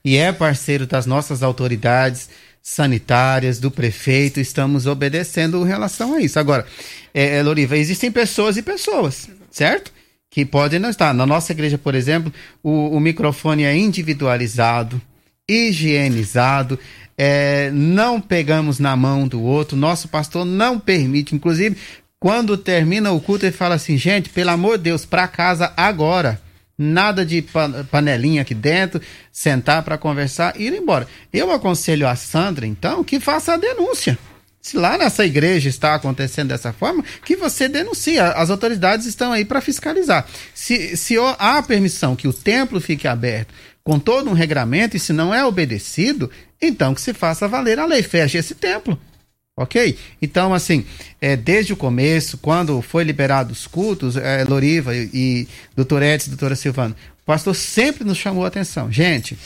e é parceiro das nossas autoridades sanitárias, do prefeito, estamos obedecendo em relação a isso. Agora, é, é, Loriva, existem pessoas e pessoas, certo? Que podem não estar. Na nossa igreja, por exemplo, o, o microfone é individualizado, higienizado, é, não pegamos na mão do outro, nosso pastor não permite, inclusive, quando termina o culto, ele fala assim, gente, pelo amor de Deus, para casa agora. Nada de pa- panelinha aqui dentro, sentar para conversar e ir embora. Eu aconselho a Sandra, então, que faça a denúncia. Se lá nessa igreja está acontecendo dessa forma, que você denuncie. As autoridades estão aí para fiscalizar. Se, se há permissão que o templo fique aberto com todo um regramento e se não é obedecido, então que se faça valer a lei. Feche esse templo. Ok? Então, assim, é, desde o começo, quando foi liberado os cultos, é, Loriva e, e doutor Edson, doutora Silvana, o pastor sempre nos chamou a atenção. Gente,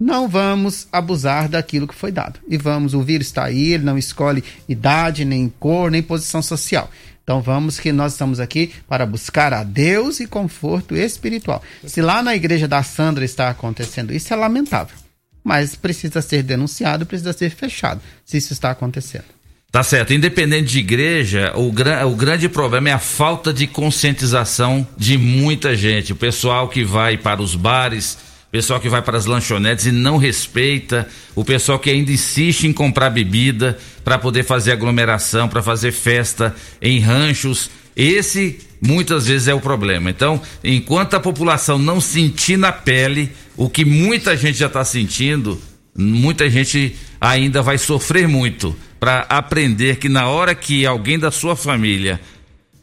não vamos abusar daquilo que foi dado. E vamos, o vírus está aí, ele não escolhe idade, nem cor, nem posição social. Então vamos que nós estamos aqui para buscar a Deus e conforto espiritual. Se lá na igreja da Sandra está acontecendo isso, é lamentável. Mas precisa ser denunciado, precisa ser fechado, se isso está acontecendo. Tá certo. Independente de igreja, o, gra- o grande problema é a falta de conscientização de muita gente. O pessoal que vai para os bares, o pessoal que vai para as lanchonetes e não respeita, o pessoal que ainda insiste em comprar bebida para poder fazer aglomeração, para fazer festa em ranchos. Esse muitas vezes é o problema. Então, enquanto a população não sentir na pele o que muita gente já está sentindo, muita gente ainda vai sofrer muito para aprender que na hora que alguém da sua família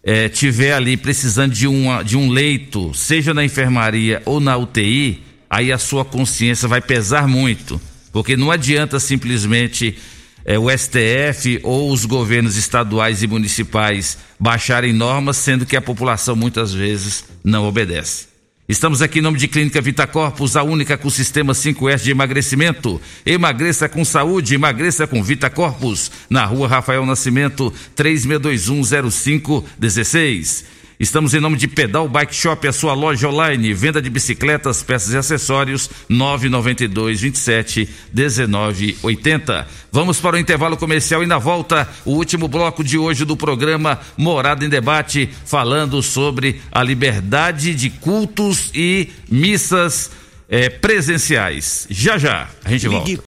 eh, tiver ali precisando de, uma, de um leito, seja na enfermaria ou na UTI, aí a sua consciência vai pesar muito, porque não adianta simplesmente eh, o STF ou os governos estaduais e municipais baixarem normas, sendo que a população muitas vezes não obedece. Estamos aqui em nome de Clínica Vita Corpus, a única com sistema 5S de emagrecimento. Emagreça com saúde, emagreça com Vita Corpus, na rua Rafael Nascimento, 36210516. Estamos em nome de Pedal Bike Shop, a sua loja online, venda de bicicletas, peças e acessórios, 992 27 19 80. Vamos para o intervalo comercial e na volta, o último bloco de hoje do programa Morada em Debate, falando sobre a liberdade de cultos e missas eh, presenciais. Já já, a gente volta.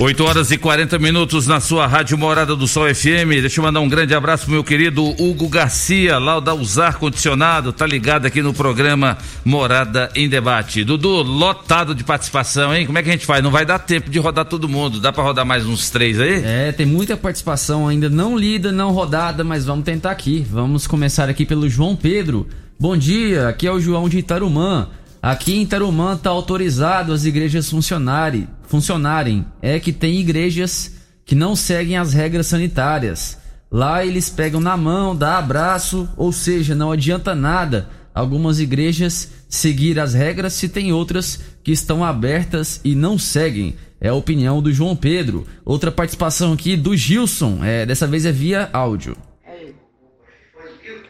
8 horas e 40 minutos na sua Rádio Morada do Sol FM. Deixa eu mandar um grande abraço pro meu querido Hugo Garcia, lá da Usar Condicionado, tá ligado aqui no programa Morada em Debate. Dudu, lotado de participação, hein? Como é que a gente faz? Não vai dar tempo de rodar todo mundo. Dá para rodar mais uns três aí? É, tem muita participação ainda não lida, não rodada, mas vamos tentar aqui. Vamos começar aqui pelo João Pedro. Bom dia, aqui é o João de Itarumã. Aqui em Itarumã tá autorizado as igrejas funcionarem. funcionarem. É que tem igrejas que não seguem as regras sanitárias. Lá eles pegam na mão, dá abraço, ou seja, não adianta nada algumas igrejas seguir as regras se tem outras que estão abertas e não seguem. É a opinião do João Pedro. Outra participação aqui do Gilson, é, dessa vez é via áudio.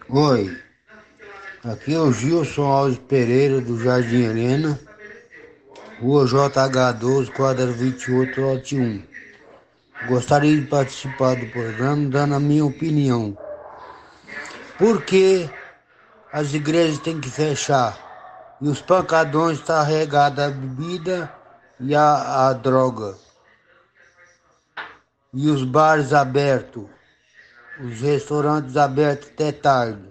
Oi, aqui é o Gilson Alves Pereira do Jardim Helena, rua JH12, quadra 28, lote 1. Gostaria de participar do programa dando a minha opinião. Por que as igrejas têm que fechar e os pancadões estão regados à bebida e à, à droga? E os bares abertos, os restaurantes abertos até tarde.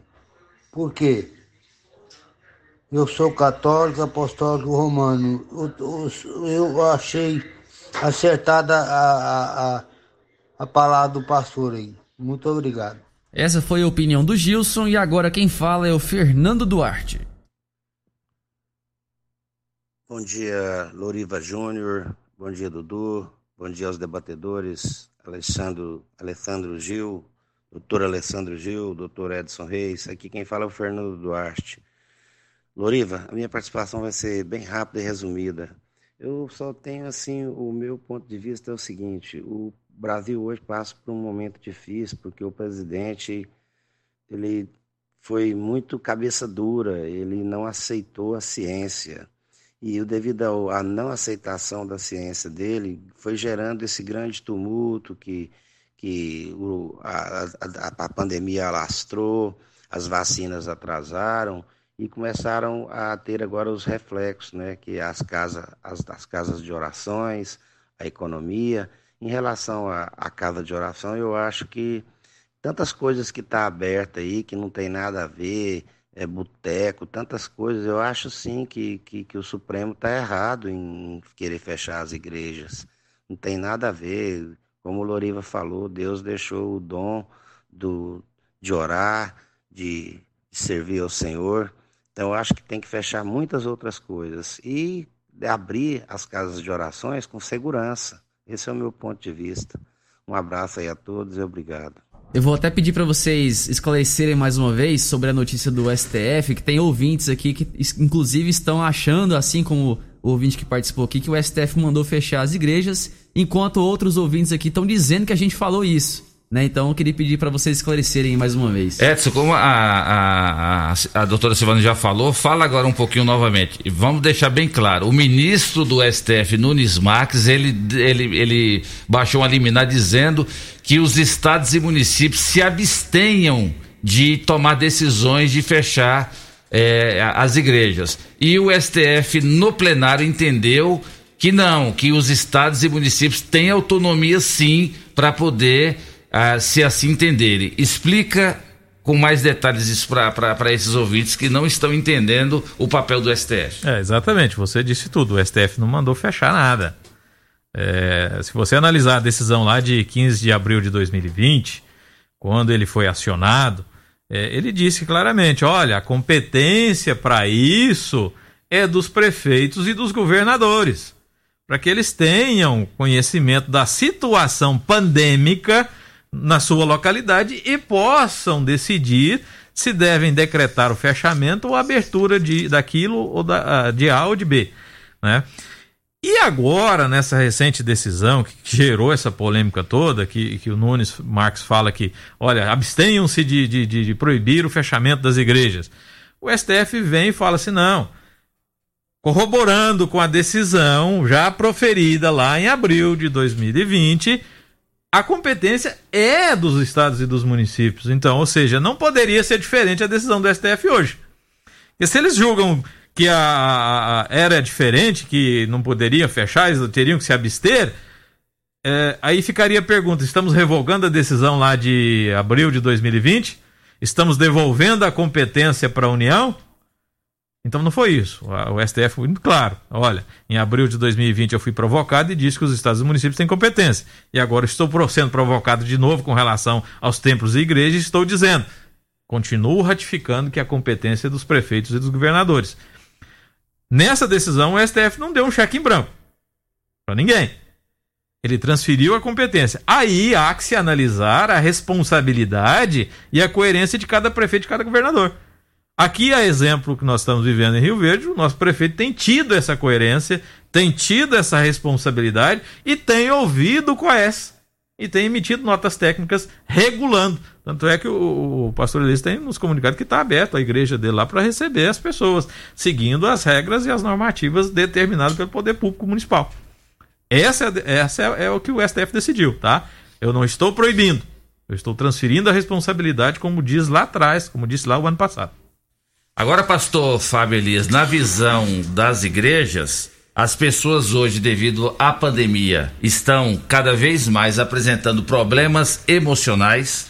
Por quê? Eu sou católico, apostólico romano. Eu, eu- eu achei acertada a, a, a, a palavra do pastor aí. Muito obrigado. Essa foi a opinião do Gilson e agora quem fala é o Fernando Duarte. Bom dia, Loriva Júnior. Bom dia, Dudu. Bom dia aos debatedores, Alessandro, Alessandro Gil, doutor Alessandro Gil, doutor Edson Reis. Aqui quem fala é o Fernando Duarte. Loriva, a minha participação vai ser bem rápida e resumida. Eu só tenho, assim, o meu ponto de vista é o seguinte, o Brasil hoje passa por um momento difícil, porque o presidente, ele foi muito cabeça dura, ele não aceitou a ciência. E devido à não aceitação da ciência dele, foi gerando esse grande tumulto que, que o- a, a- a pandemia alastrou, as vacinas atrasaram e começaram a ter agora os reflexos, né? Que as casas, as, as casas de orações, a economia. Em relação à, casa de oração, eu acho que tantas coisas que está aberta aí, que não tem nada a ver, é boteco, tantas coisas, eu acho sim que, que, que o Supremo está errado em querer fechar as igrejas. Não tem nada a ver. Como o Loriva falou, Deus deixou o dom do, de orar, de, de servir ao Senhor. Então eu acho que tem que fechar muitas outras coisas e abrir as casas de orações com segurança. Esse é o meu ponto de vista. Um abraço aí a todos e obrigado. Eu vou até pedir para vocês esclarecerem mais uma vez sobre a notícia do STF, que tem ouvintes aqui que inclusive estão achando, assim como o ouvinte que participou aqui, que o STF mandou fechar as igrejas, enquanto outros ouvintes aqui estão dizendo que a gente falou isso. Né? Então eu queria pedir para vocês esclarecerem mais uma vez. Edson, como a, a, a, a doutora Silvana já falou, fala agora um pouquinho novamente. Vamos deixar bem claro: o ministro do STF, Nunes Marques, ele, ele, ele baixou uma liminar dizendo que os estados e municípios se abstenham de tomar decisões de fechar eh, as igrejas. E o STF, no plenário, entendeu que não, que os estados e municípios têm autonomia sim para poder, ah, se assim entenderem. Explica com mais detalhes isso para esses ouvintes que não estão entendendo o papel do STF. É, exatamente, você disse tudo. O STF não mandou fechar nada. É, se você analisar a decisão lá de 15 de abril de 2020, quando ele foi acionado, é, ele disse claramente: olha, a competência para isso é dos prefeitos e dos governadores. para que eles tenham conhecimento da situação pandêmica na sua localidade e possam decidir se devem decretar o fechamento ou a abertura de, daquilo ou da, ah, de A ou de B. Né? E agora, nessa recente decisão que gerou essa polêmica toda, que, que o Nunes Marques fala que, olha, abstenham-se de, de, de, de proibir o fechamento das igrejas. O STF vem e fala assim: não, corroborando com a decisão já proferida lá em abril de 2020, a competência é dos estados e dos municípios. Então, ou seja, não poderia ser diferente a decisão do STF hoje. E se eles julgam que a, era diferente, que não poderia fechar, eles teriam que se abster, é, aí ficaria a pergunta: estamos revogando a decisão lá de abril de 2020? Estamos devolvendo a competência para a União? Então não foi isso. O STF foi muito claro. Olha, em abril de 2020 eu fui provocado e disse que os estados e municípios têm competência. E agora estou sendo provocado de novo com relação aos templos e igrejas e estou dizendo, continuo ratificando que a competência é dos prefeitos e dos governadores. Nessa decisão o STF não deu um cheque em branco para ninguém. Ele transferiu a competência. Aí há que se analisar a responsabilidade e a coerência de cada prefeito e de cada governador. Aqui, a exemplo que nós estamos vivendo em Rio Verde, o nosso prefeito tem tido essa coerência, tem tido essa responsabilidade e tem ouvido o COES e tem emitido notas técnicas regulando. Tanto é que o, o pastor Elias tem nos comunicado que está aberto a igreja dele lá para receber as pessoas, seguindo as regras e as normativas determinadas pelo Poder Público Municipal. Essa, é, essa é, é o que o STF decidiu, tá? Eu não estou proibindo, eu estou transferindo a responsabilidade, como diz lá atrás, como disse lá o ano passado. Agora, pastor Fábio Elias, na visão das igrejas, as pessoas hoje, devido à pandemia, estão cada vez mais apresentando problemas emocionais,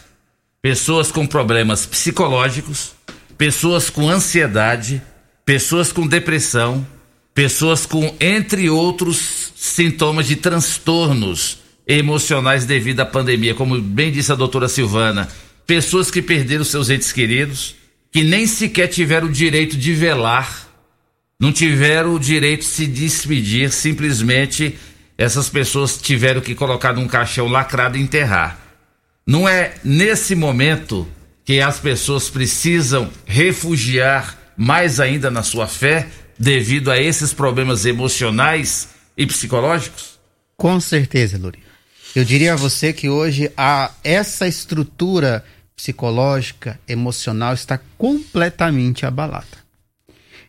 pessoas com problemas psicológicos, pessoas com ansiedade, pessoas com depressão, pessoas com, entre outros, sintomas de transtornos emocionais devido à pandemia, como bem disse a doutora Silvana, pessoas que perderam seus entes queridos que nem sequer tiveram o direito de velar, não tiveram o direito de se despedir, simplesmente essas pessoas tiveram que colocar num caixão lacrado e enterrar. Não é nesse momento que as pessoas precisam refugiar mais ainda na sua fé devido a esses problemas emocionais e psicológicos? Com certeza, Luri. Eu diria a você que hoje há essa estrutura psicológica, emocional está completamente abalada.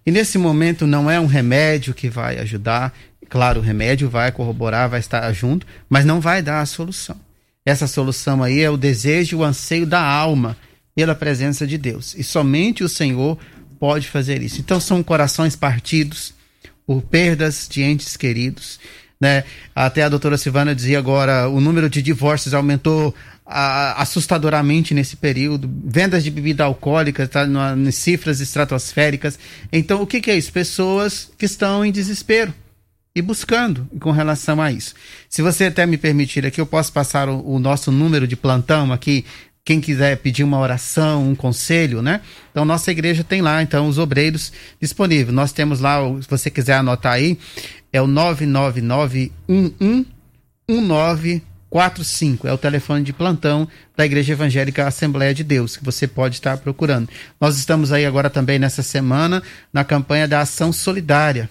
E nesse momento não é um remédio que vai ajudar, claro, o remédio vai corroborar, vai estar junto, mas não vai dar a solução. Essa solução aí é o desejo, o anseio da alma pela presença de Deus. E somente o Senhor pode fazer isso. Então são corações partidos por perdas de entes queridos. Né? Até a doutora Silvana dizia agora, o número de divórcios aumentou assustadoramente nesse período, vendas de bebida alcoólica tá, em cifras estratosféricas. Então, o que, que é isso? Pessoas que estão em desespero e buscando com relação a isso. Se você até me permitir aqui, eu posso passar o, o nosso número de plantão aqui. Quem quiser pedir uma oração, um conselho, né? Então, nossa igreja tem lá, então, os obreiros disponíveis. Nós temos lá, se você quiser anotar aí, é o 999 11 45 é o telefone de plantão da Igreja Evangélica Assembleia de Deus, que você pode estar procurando. Nós estamos aí agora também nessa semana na campanha da Ação Solidária,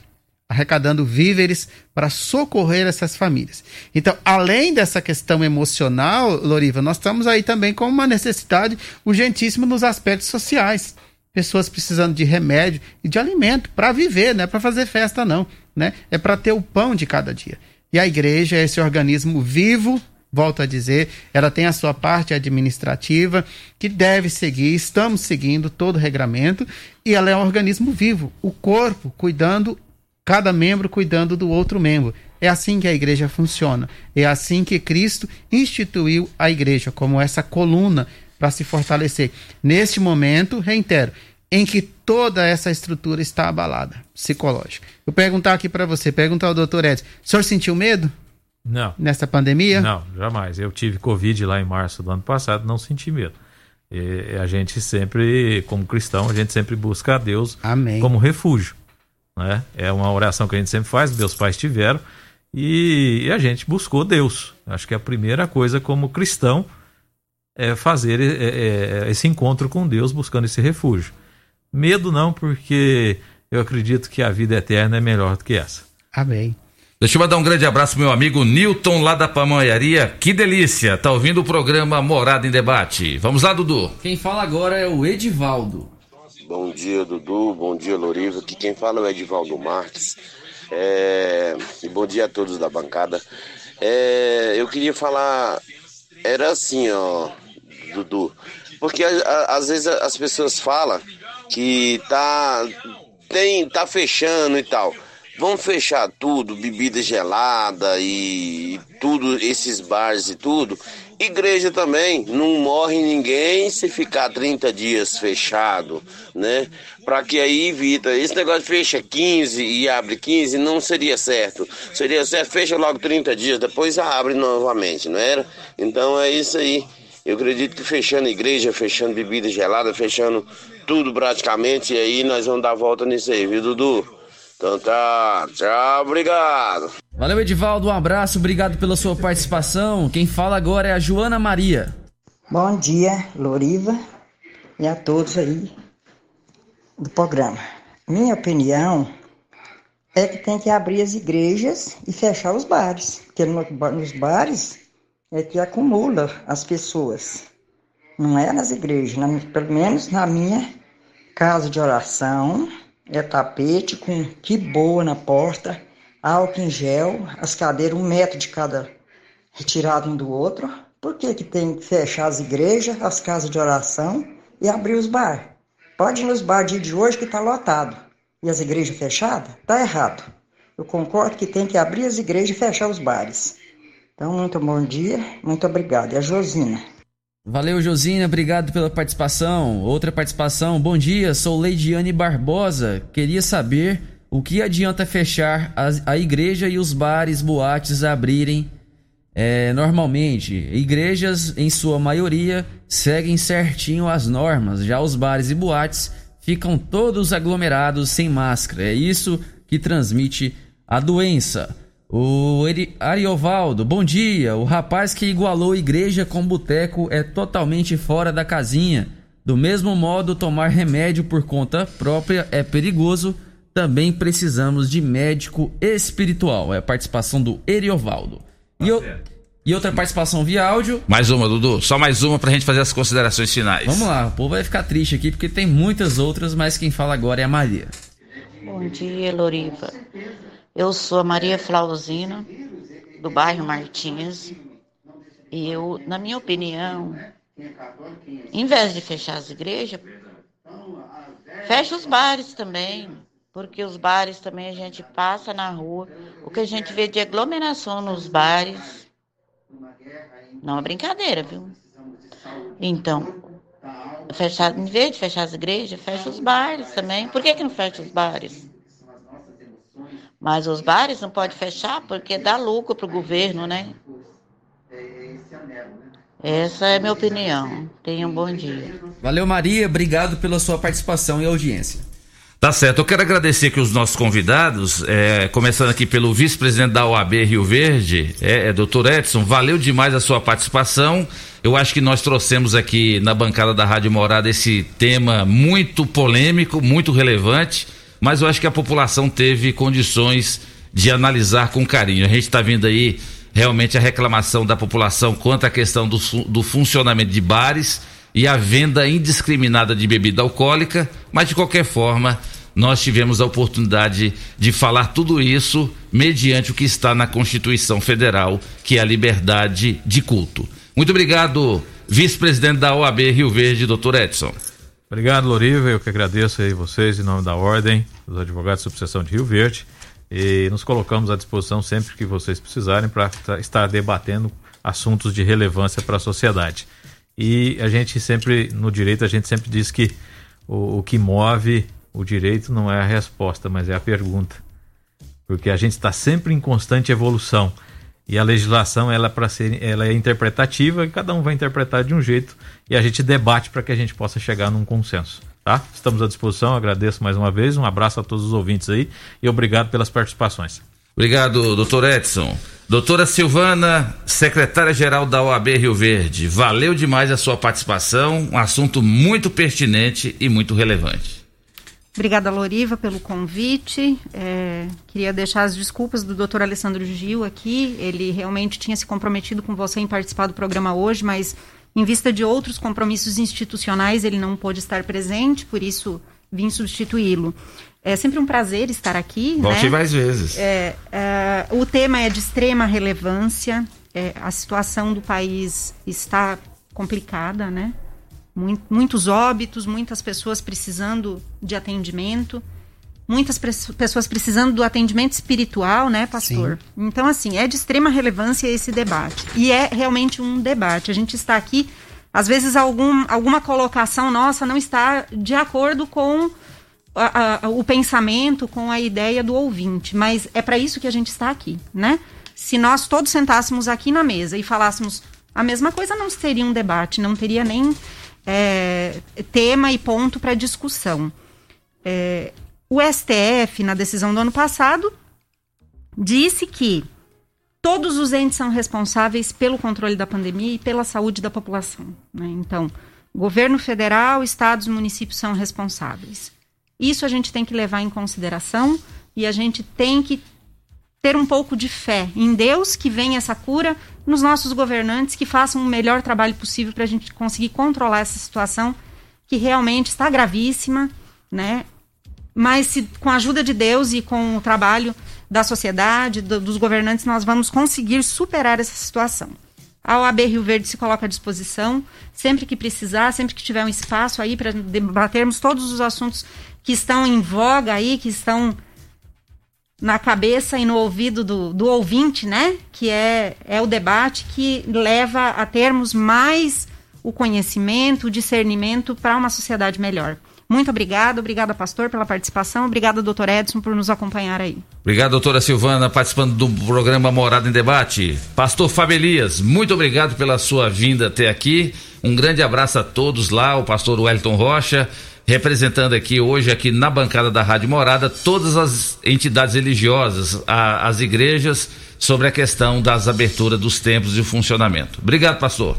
arrecadando víveres para socorrer essas famílias. Então, além dessa questão emocional, Loriva, nós estamos aí também com uma necessidade urgentíssima nos aspectos sociais. Pessoas precisando de remédio e de alimento para viver, não é para fazer festa, não. Né? É para ter o pão de cada dia. E a igreja é esse organismo vivo, volto a dizer, ela tem a sua parte administrativa que deve seguir, estamos seguindo todo o regramento, e ela é um organismo vivo, o corpo cuidando, cada membro cuidando do outro membro. É assim que a igreja funciona. É assim que Cristo instituiu a igreja, como essa coluna para se fortalecer. Neste momento, reitero, em que toda essa estrutura está abalada, psicológica. Eu perguntar aqui para você, perguntar ao doutor Edson, o senhor sentiu medo? Não. Nessa pandemia? Não, jamais. Eu tive Covid lá em março do ano passado, não senti medo. E a gente sempre, como cristão, a gente sempre busca a Deus Amém. como refúgio. Né? É uma oração que a gente sempre faz, meus pais tiveram, e, e a gente buscou Deus. Acho que a primeira coisa como cristão é fazer é, é, esse encontro com Deus, buscando esse refúgio. Medo não, porque eu acredito que a vida eterna é melhor do que essa. Amém. Deixa eu mandar um grande abraço pro meu amigo Newton, lá da Pamonharia. Que delícia! Tá ouvindo o programa Morada em Debate. Vamos lá, Dudu. Quem fala agora é o Edivaldo. Bom dia, Dudu. Bom dia, Loriva. Aqui quem fala é o Edivaldo Marques. É, E bom dia a todos da bancada. É, Eu queria falar. Era assim, ó, Dudu. Porque a- a- às vezes as pessoas falam que tá, tem, tá fechando e tal. Vamos fechar tudo, bebida gelada e tudo, esses bares e tudo. Igreja também, não morre ninguém se ficar 30 dias fechado, né? Para que aí evita. Esse negócio fecha 15 e abre 15 não seria certo. Seria certo, fecha logo 30 dias, depois abre novamente, não era? Então é isso aí. Eu acredito que fechando igreja, fechando bebida gelada, fechando tudo praticamente, e aí nós vamos dar volta nisso aí, viu, Dudu? Então tá, tchau, obrigado. Valeu, Edivaldo. Um abraço, obrigado pela sua participação. Quem fala agora é a Joana Maria. Bom dia, Loriva, e a todos aí do programa. Minha opinião é que tem que abrir as igrejas e fechar os bares, porque no- nos bares é que acumula as pessoas, não é nas igrejas. Na- pelo menos na minha casa de oração, é tapete com que boa na porta, álcool em gel, as cadeiras um metro de cada retirado um do outro. Por que, que tem que fechar as igrejas, as casas de oração e abrir os bares? Pode ir nos bares de hoje que está lotado. E as igrejas fechadas? Tá errado. Eu concordo que tem que abrir as igrejas e fechar os bares. Então, muito bom dia, muito obrigado. E a Josina. Valeu, Josina, obrigado pela participação. Outra participação, bom dia, sou Leidiane Barbosa. Queria saber o que adianta fechar as- a, igreja e os bares, boates abrirem é, normalmente. Igrejas, em sua maioria, seguem certinho as normas, já os bares e boates ficam todos aglomerados sem máscara. É isso que transmite a doença. O Ariovaldo, bom dia. O rapaz que igualou igreja com boteco é totalmente fora da casinha. Do mesmo modo, tomar remédio por conta própria é perigoso. Também precisamos de médico espiritual. É a participação do Eriovaldo. E, o- e outra participação via áudio. Mais uma, Dudu. Só mais uma pra gente fazer as considerações finais. Vamos lá, o povo vai ficar triste aqui porque tem muitas outras, mas quem fala agora é a Maria. Bom dia, Loriva. Eu sou a Maria Flauzina, do bairro Martins. E eu, na minha opinião, em vez de fechar as igrejas, fecha os bares também. Porque os bares também a gente passa na rua. O que a gente vê de aglomeração nos bares. Não é brincadeira, viu? Então, fechar, em vez de fechar as igrejas, fecha os bares também. Por que, que não fecha os bares? Mas os bares não pode fechar porque dá lucro para o governo, né? Essa é a minha opinião. Tenha um bom dia. Valeu, Maria, obrigado pela sua participação e audiência. Tá certo, eu quero agradecer aqui os nossos convidados, é, começando aqui pelo vice-presidente da OAB Rio Verde, é, é doutor Edson, valeu demais a sua participação. Eu acho que nós trouxemos aqui na bancada da Rádio Morada esse tema muito polêmico, muito relevante, mas eu acho que a população teve condições de analisar com carinho. A gente está vendo aí realmente a reclamação da população quanto à questão do, do funcionamento de bares e a venda indiscriminada de bebida alcoólica, mas de qualquer forma, nós tivemos a oportunidade de falar tudo isso mediante o que está na Constituição Federal, que é a liberdade de culto. Muito obrigado, vice-presidente da OAB Rio Verde, doutor Edson. Obrigado, Loriva. Eu que agradeço aí vocês em nome da Ordem, dos advogados de subseção de Rio Verde. E nos colocamos à disposição sempre que vocês precisarem para estar debatendo assuntos de relevância para a sociedade. E a gente sempre, no direito, a gente sempre diz que o, o que move o direito não é a resposta, mas é a pergunta. Porque a gente está sempre em constante evolução. E a legislação ela, é pra ser, ela é interpretativa e cada um vai interpretar de um jeito e a gente debate para que a gente possa chegar num consenso. Tá? Estamos à disposição, agradeço mais uma vez, um abraço a todos os ouvintes aí e obrigado pelas participações. Obrigado, doutor Edson. Doutora Silvana, secretária-geral da OAB Rio Verde, valeu demais a sua participação, um assunto muito pertinente e muito relevante. Obrigada, Loriva, pelo convite. É, queria deixar as desculpas do doutor Alessandro Gil aqui. Ele realmente tinha se comprometido com você em participar do programa hoje, mas em vista de outros compromissos institucionais, ele não pôde estar presente, por isso vim substituí-lo. É sempre um prazer estar aqui. Volte né? mais vezes. É, é, o tema é de extrema relevância. É, a situação do país está complicada, né? Muito, muitos óbitos, muitas pessoas precisando de atendimento, muitas pessoas precisando do atendimento espiritual, né, pastor? Então, assim, é de extrema relevância esse debate. E é realmente um debate. A gente está aqui, às vezes, algum, alguma colocação nossa não está de acordo com a- a- o pensamento, com a ideia do ouvinte. Mas é para isso que a gente está aqui, né? Se nós todos sentássemos aqui na mesa e falássemos a mesma coisa, não seria um debate, não teria nem é, tema e ponto para discussão. É, o STF, na decisão do ano passado, disse que todos os entes são responsáveis pelo controle da pandemia e pela saúde da população. né? Então, governo federal, estados municípios são responsáveis. Isso a gente tem que levar em consideração e a gente tem que ter um pouco de fé em Deus que venha essa cura, nos nossos governantes que façam o melhor trabalho possível para a gente conseguir controlar essa situação que realmente está gravíssima, né? Mas se, com a ajuda de Deus e com o trabalho da sociedade, do- dos governantes, nós vamos conseguir superar essa situação. A OAB Rio Verde se coloca à disposição, sempre que precisar, sempre que tiver um espaço aí para debatermos todos os assuntos que estão em voga aí, que estão na cabeça e no ouvido do, do ouvinte, né? Que é, é o debate que leva a termos mais o conhecimento, o discernimento para uma sociedade melhor. Muito obrigada, obrigada, pastor, pela participação, obrigada, doutor Edson, por nos acompanhar aí. Obrigado, doutora Silvana, participando do programa Morada em Debate. Pastor Fábio Elias, muito obrigado pela sua vinda até aqui. Um grande abraço a todos lá, o pastor Wellington Rocha, representando aqui hoje, aqui na bancada da Rádio Morada, todas as entidades religiosas, a- as igrejas, sobre a questão das aberturas dos templos e o funcionamento. Obrigado, pastor.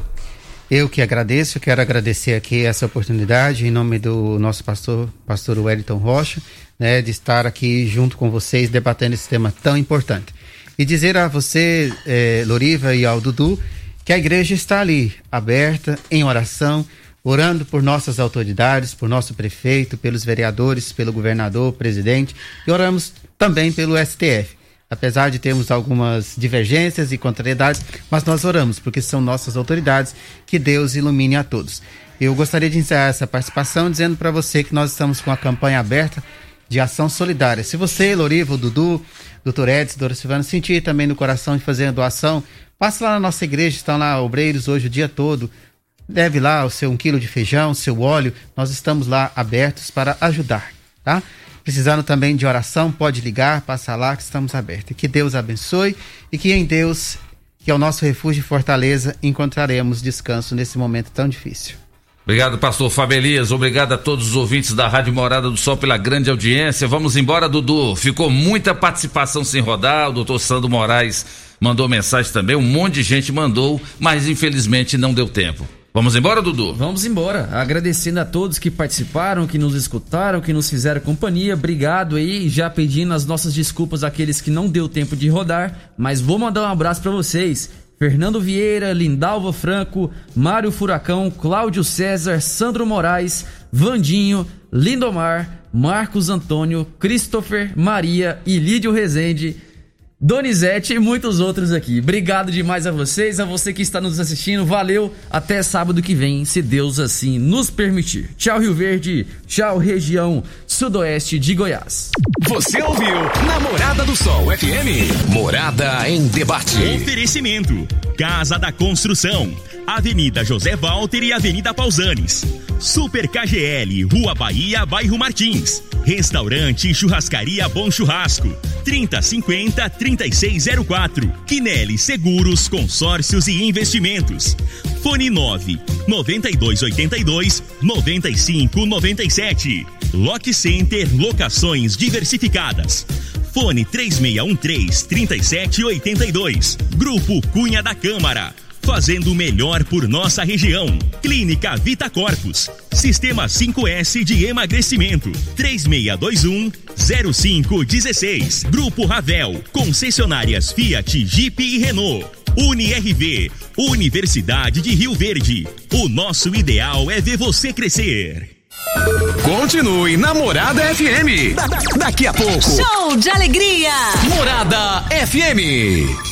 Eu que agradeço, quero agradecer aqui essa oportunidade em nome do nosso pastor, pastor Wellington Rocha, né, de estar aqui junto com vocês debatendo esse tema tão importante. E dizer a você, eh, Loriva e ao Dudu, que a igreja está ali, aberta, em oração, orando por nossas autoridades, por nosso prefeito, pelos vereadores, pelo governador, presidente, e oramos também pelo STF apesar de termos algumas divergências e contrariedades, mas nós oramos, porque são nossas autoridades, que Deus ilumine a todos. Eu gostaria de encerrar essa participação dizendo para você que nós estamos com a campanha aberta de ação solidária. Se você, Loriva, o Dudu, doutor Edson, doutora Silvana, sentir também no coração de fazer a doação, passe lá na nossa igreja, estão lá obreiros hoje o dia todo, leve lá o seu um quilo de feijão, seu óleo, nós estamos lá abertos para ajudar, tá? Precisando também de oração, pode ligar, passa lá que estamos abertos. Que Deus abençoe e que em Deus, que é o nosso refúgio e fortaleza, encontraremos descanso nesse momento tão difícil. Obrigado, pastor Fábio Elias. Obrigado a todos os ouvintes da Rádio Morada do Sol pela grande audiência. Vamos embora, Dudu. Ficou muita participação sem rodar. O doutor Sandro Moraes mandou mensagem também. Um monte de gente mandou, mas infelizmente não deu tempo. Vamos embora, Dudu? Vamos embora. Agradecendo a todos que participaram, que nos escutaram, que nos fizeram companhia. Obrigado aí. Já pedindo as nossas desculpas àqueles que não deu tempo de rodar. Mas vou mandar um abraço para vocês. Fernando Vieira, Lindalva Franco, Mário Furacão, Cláudio César, Sandro Moraes, Vandinho, Lindomar, Marcos Antônio, Christopher, Maria e Lídio Rezende. Donizete e muitos outros aqui. Obrigado demais a vocês, a você que está nos assistindo. Valeu, até sábado que vem, se Deus assim nos permitir. Tchau, Rio Verde. Tchau, região sudoeste de Goiás. Você ouviu Namorada do Sol FM. Morada em debate. Oferecimento: Casa da Construção, Avenida José Walter e Avenida Pausanes. Super KGL, Rua Bahia, Bairro Martins. Restaurante e Churrascaria Bom Churrasco. 3050 3604. Quinelli Seguros, Consórcios e Investimentos. Fone 9 9282 9597. Lock Center Locações Diversificadas. Fone 3613-3782. Grupo Cunha da Câmara. Fazendo o melhor por nossa região. Clínica Vita Corpus. Sistema 5S de emagrecimento. 3621-0516. Grupo Ravel. Concessionárias Fiat, Jeep e Renault. UniRV. Universidade de Rio Verde. O nosso ideal é ver você crescer. Continue na Morada FM. Da- da- daqui a pouco. Show de alegria! Morada FM.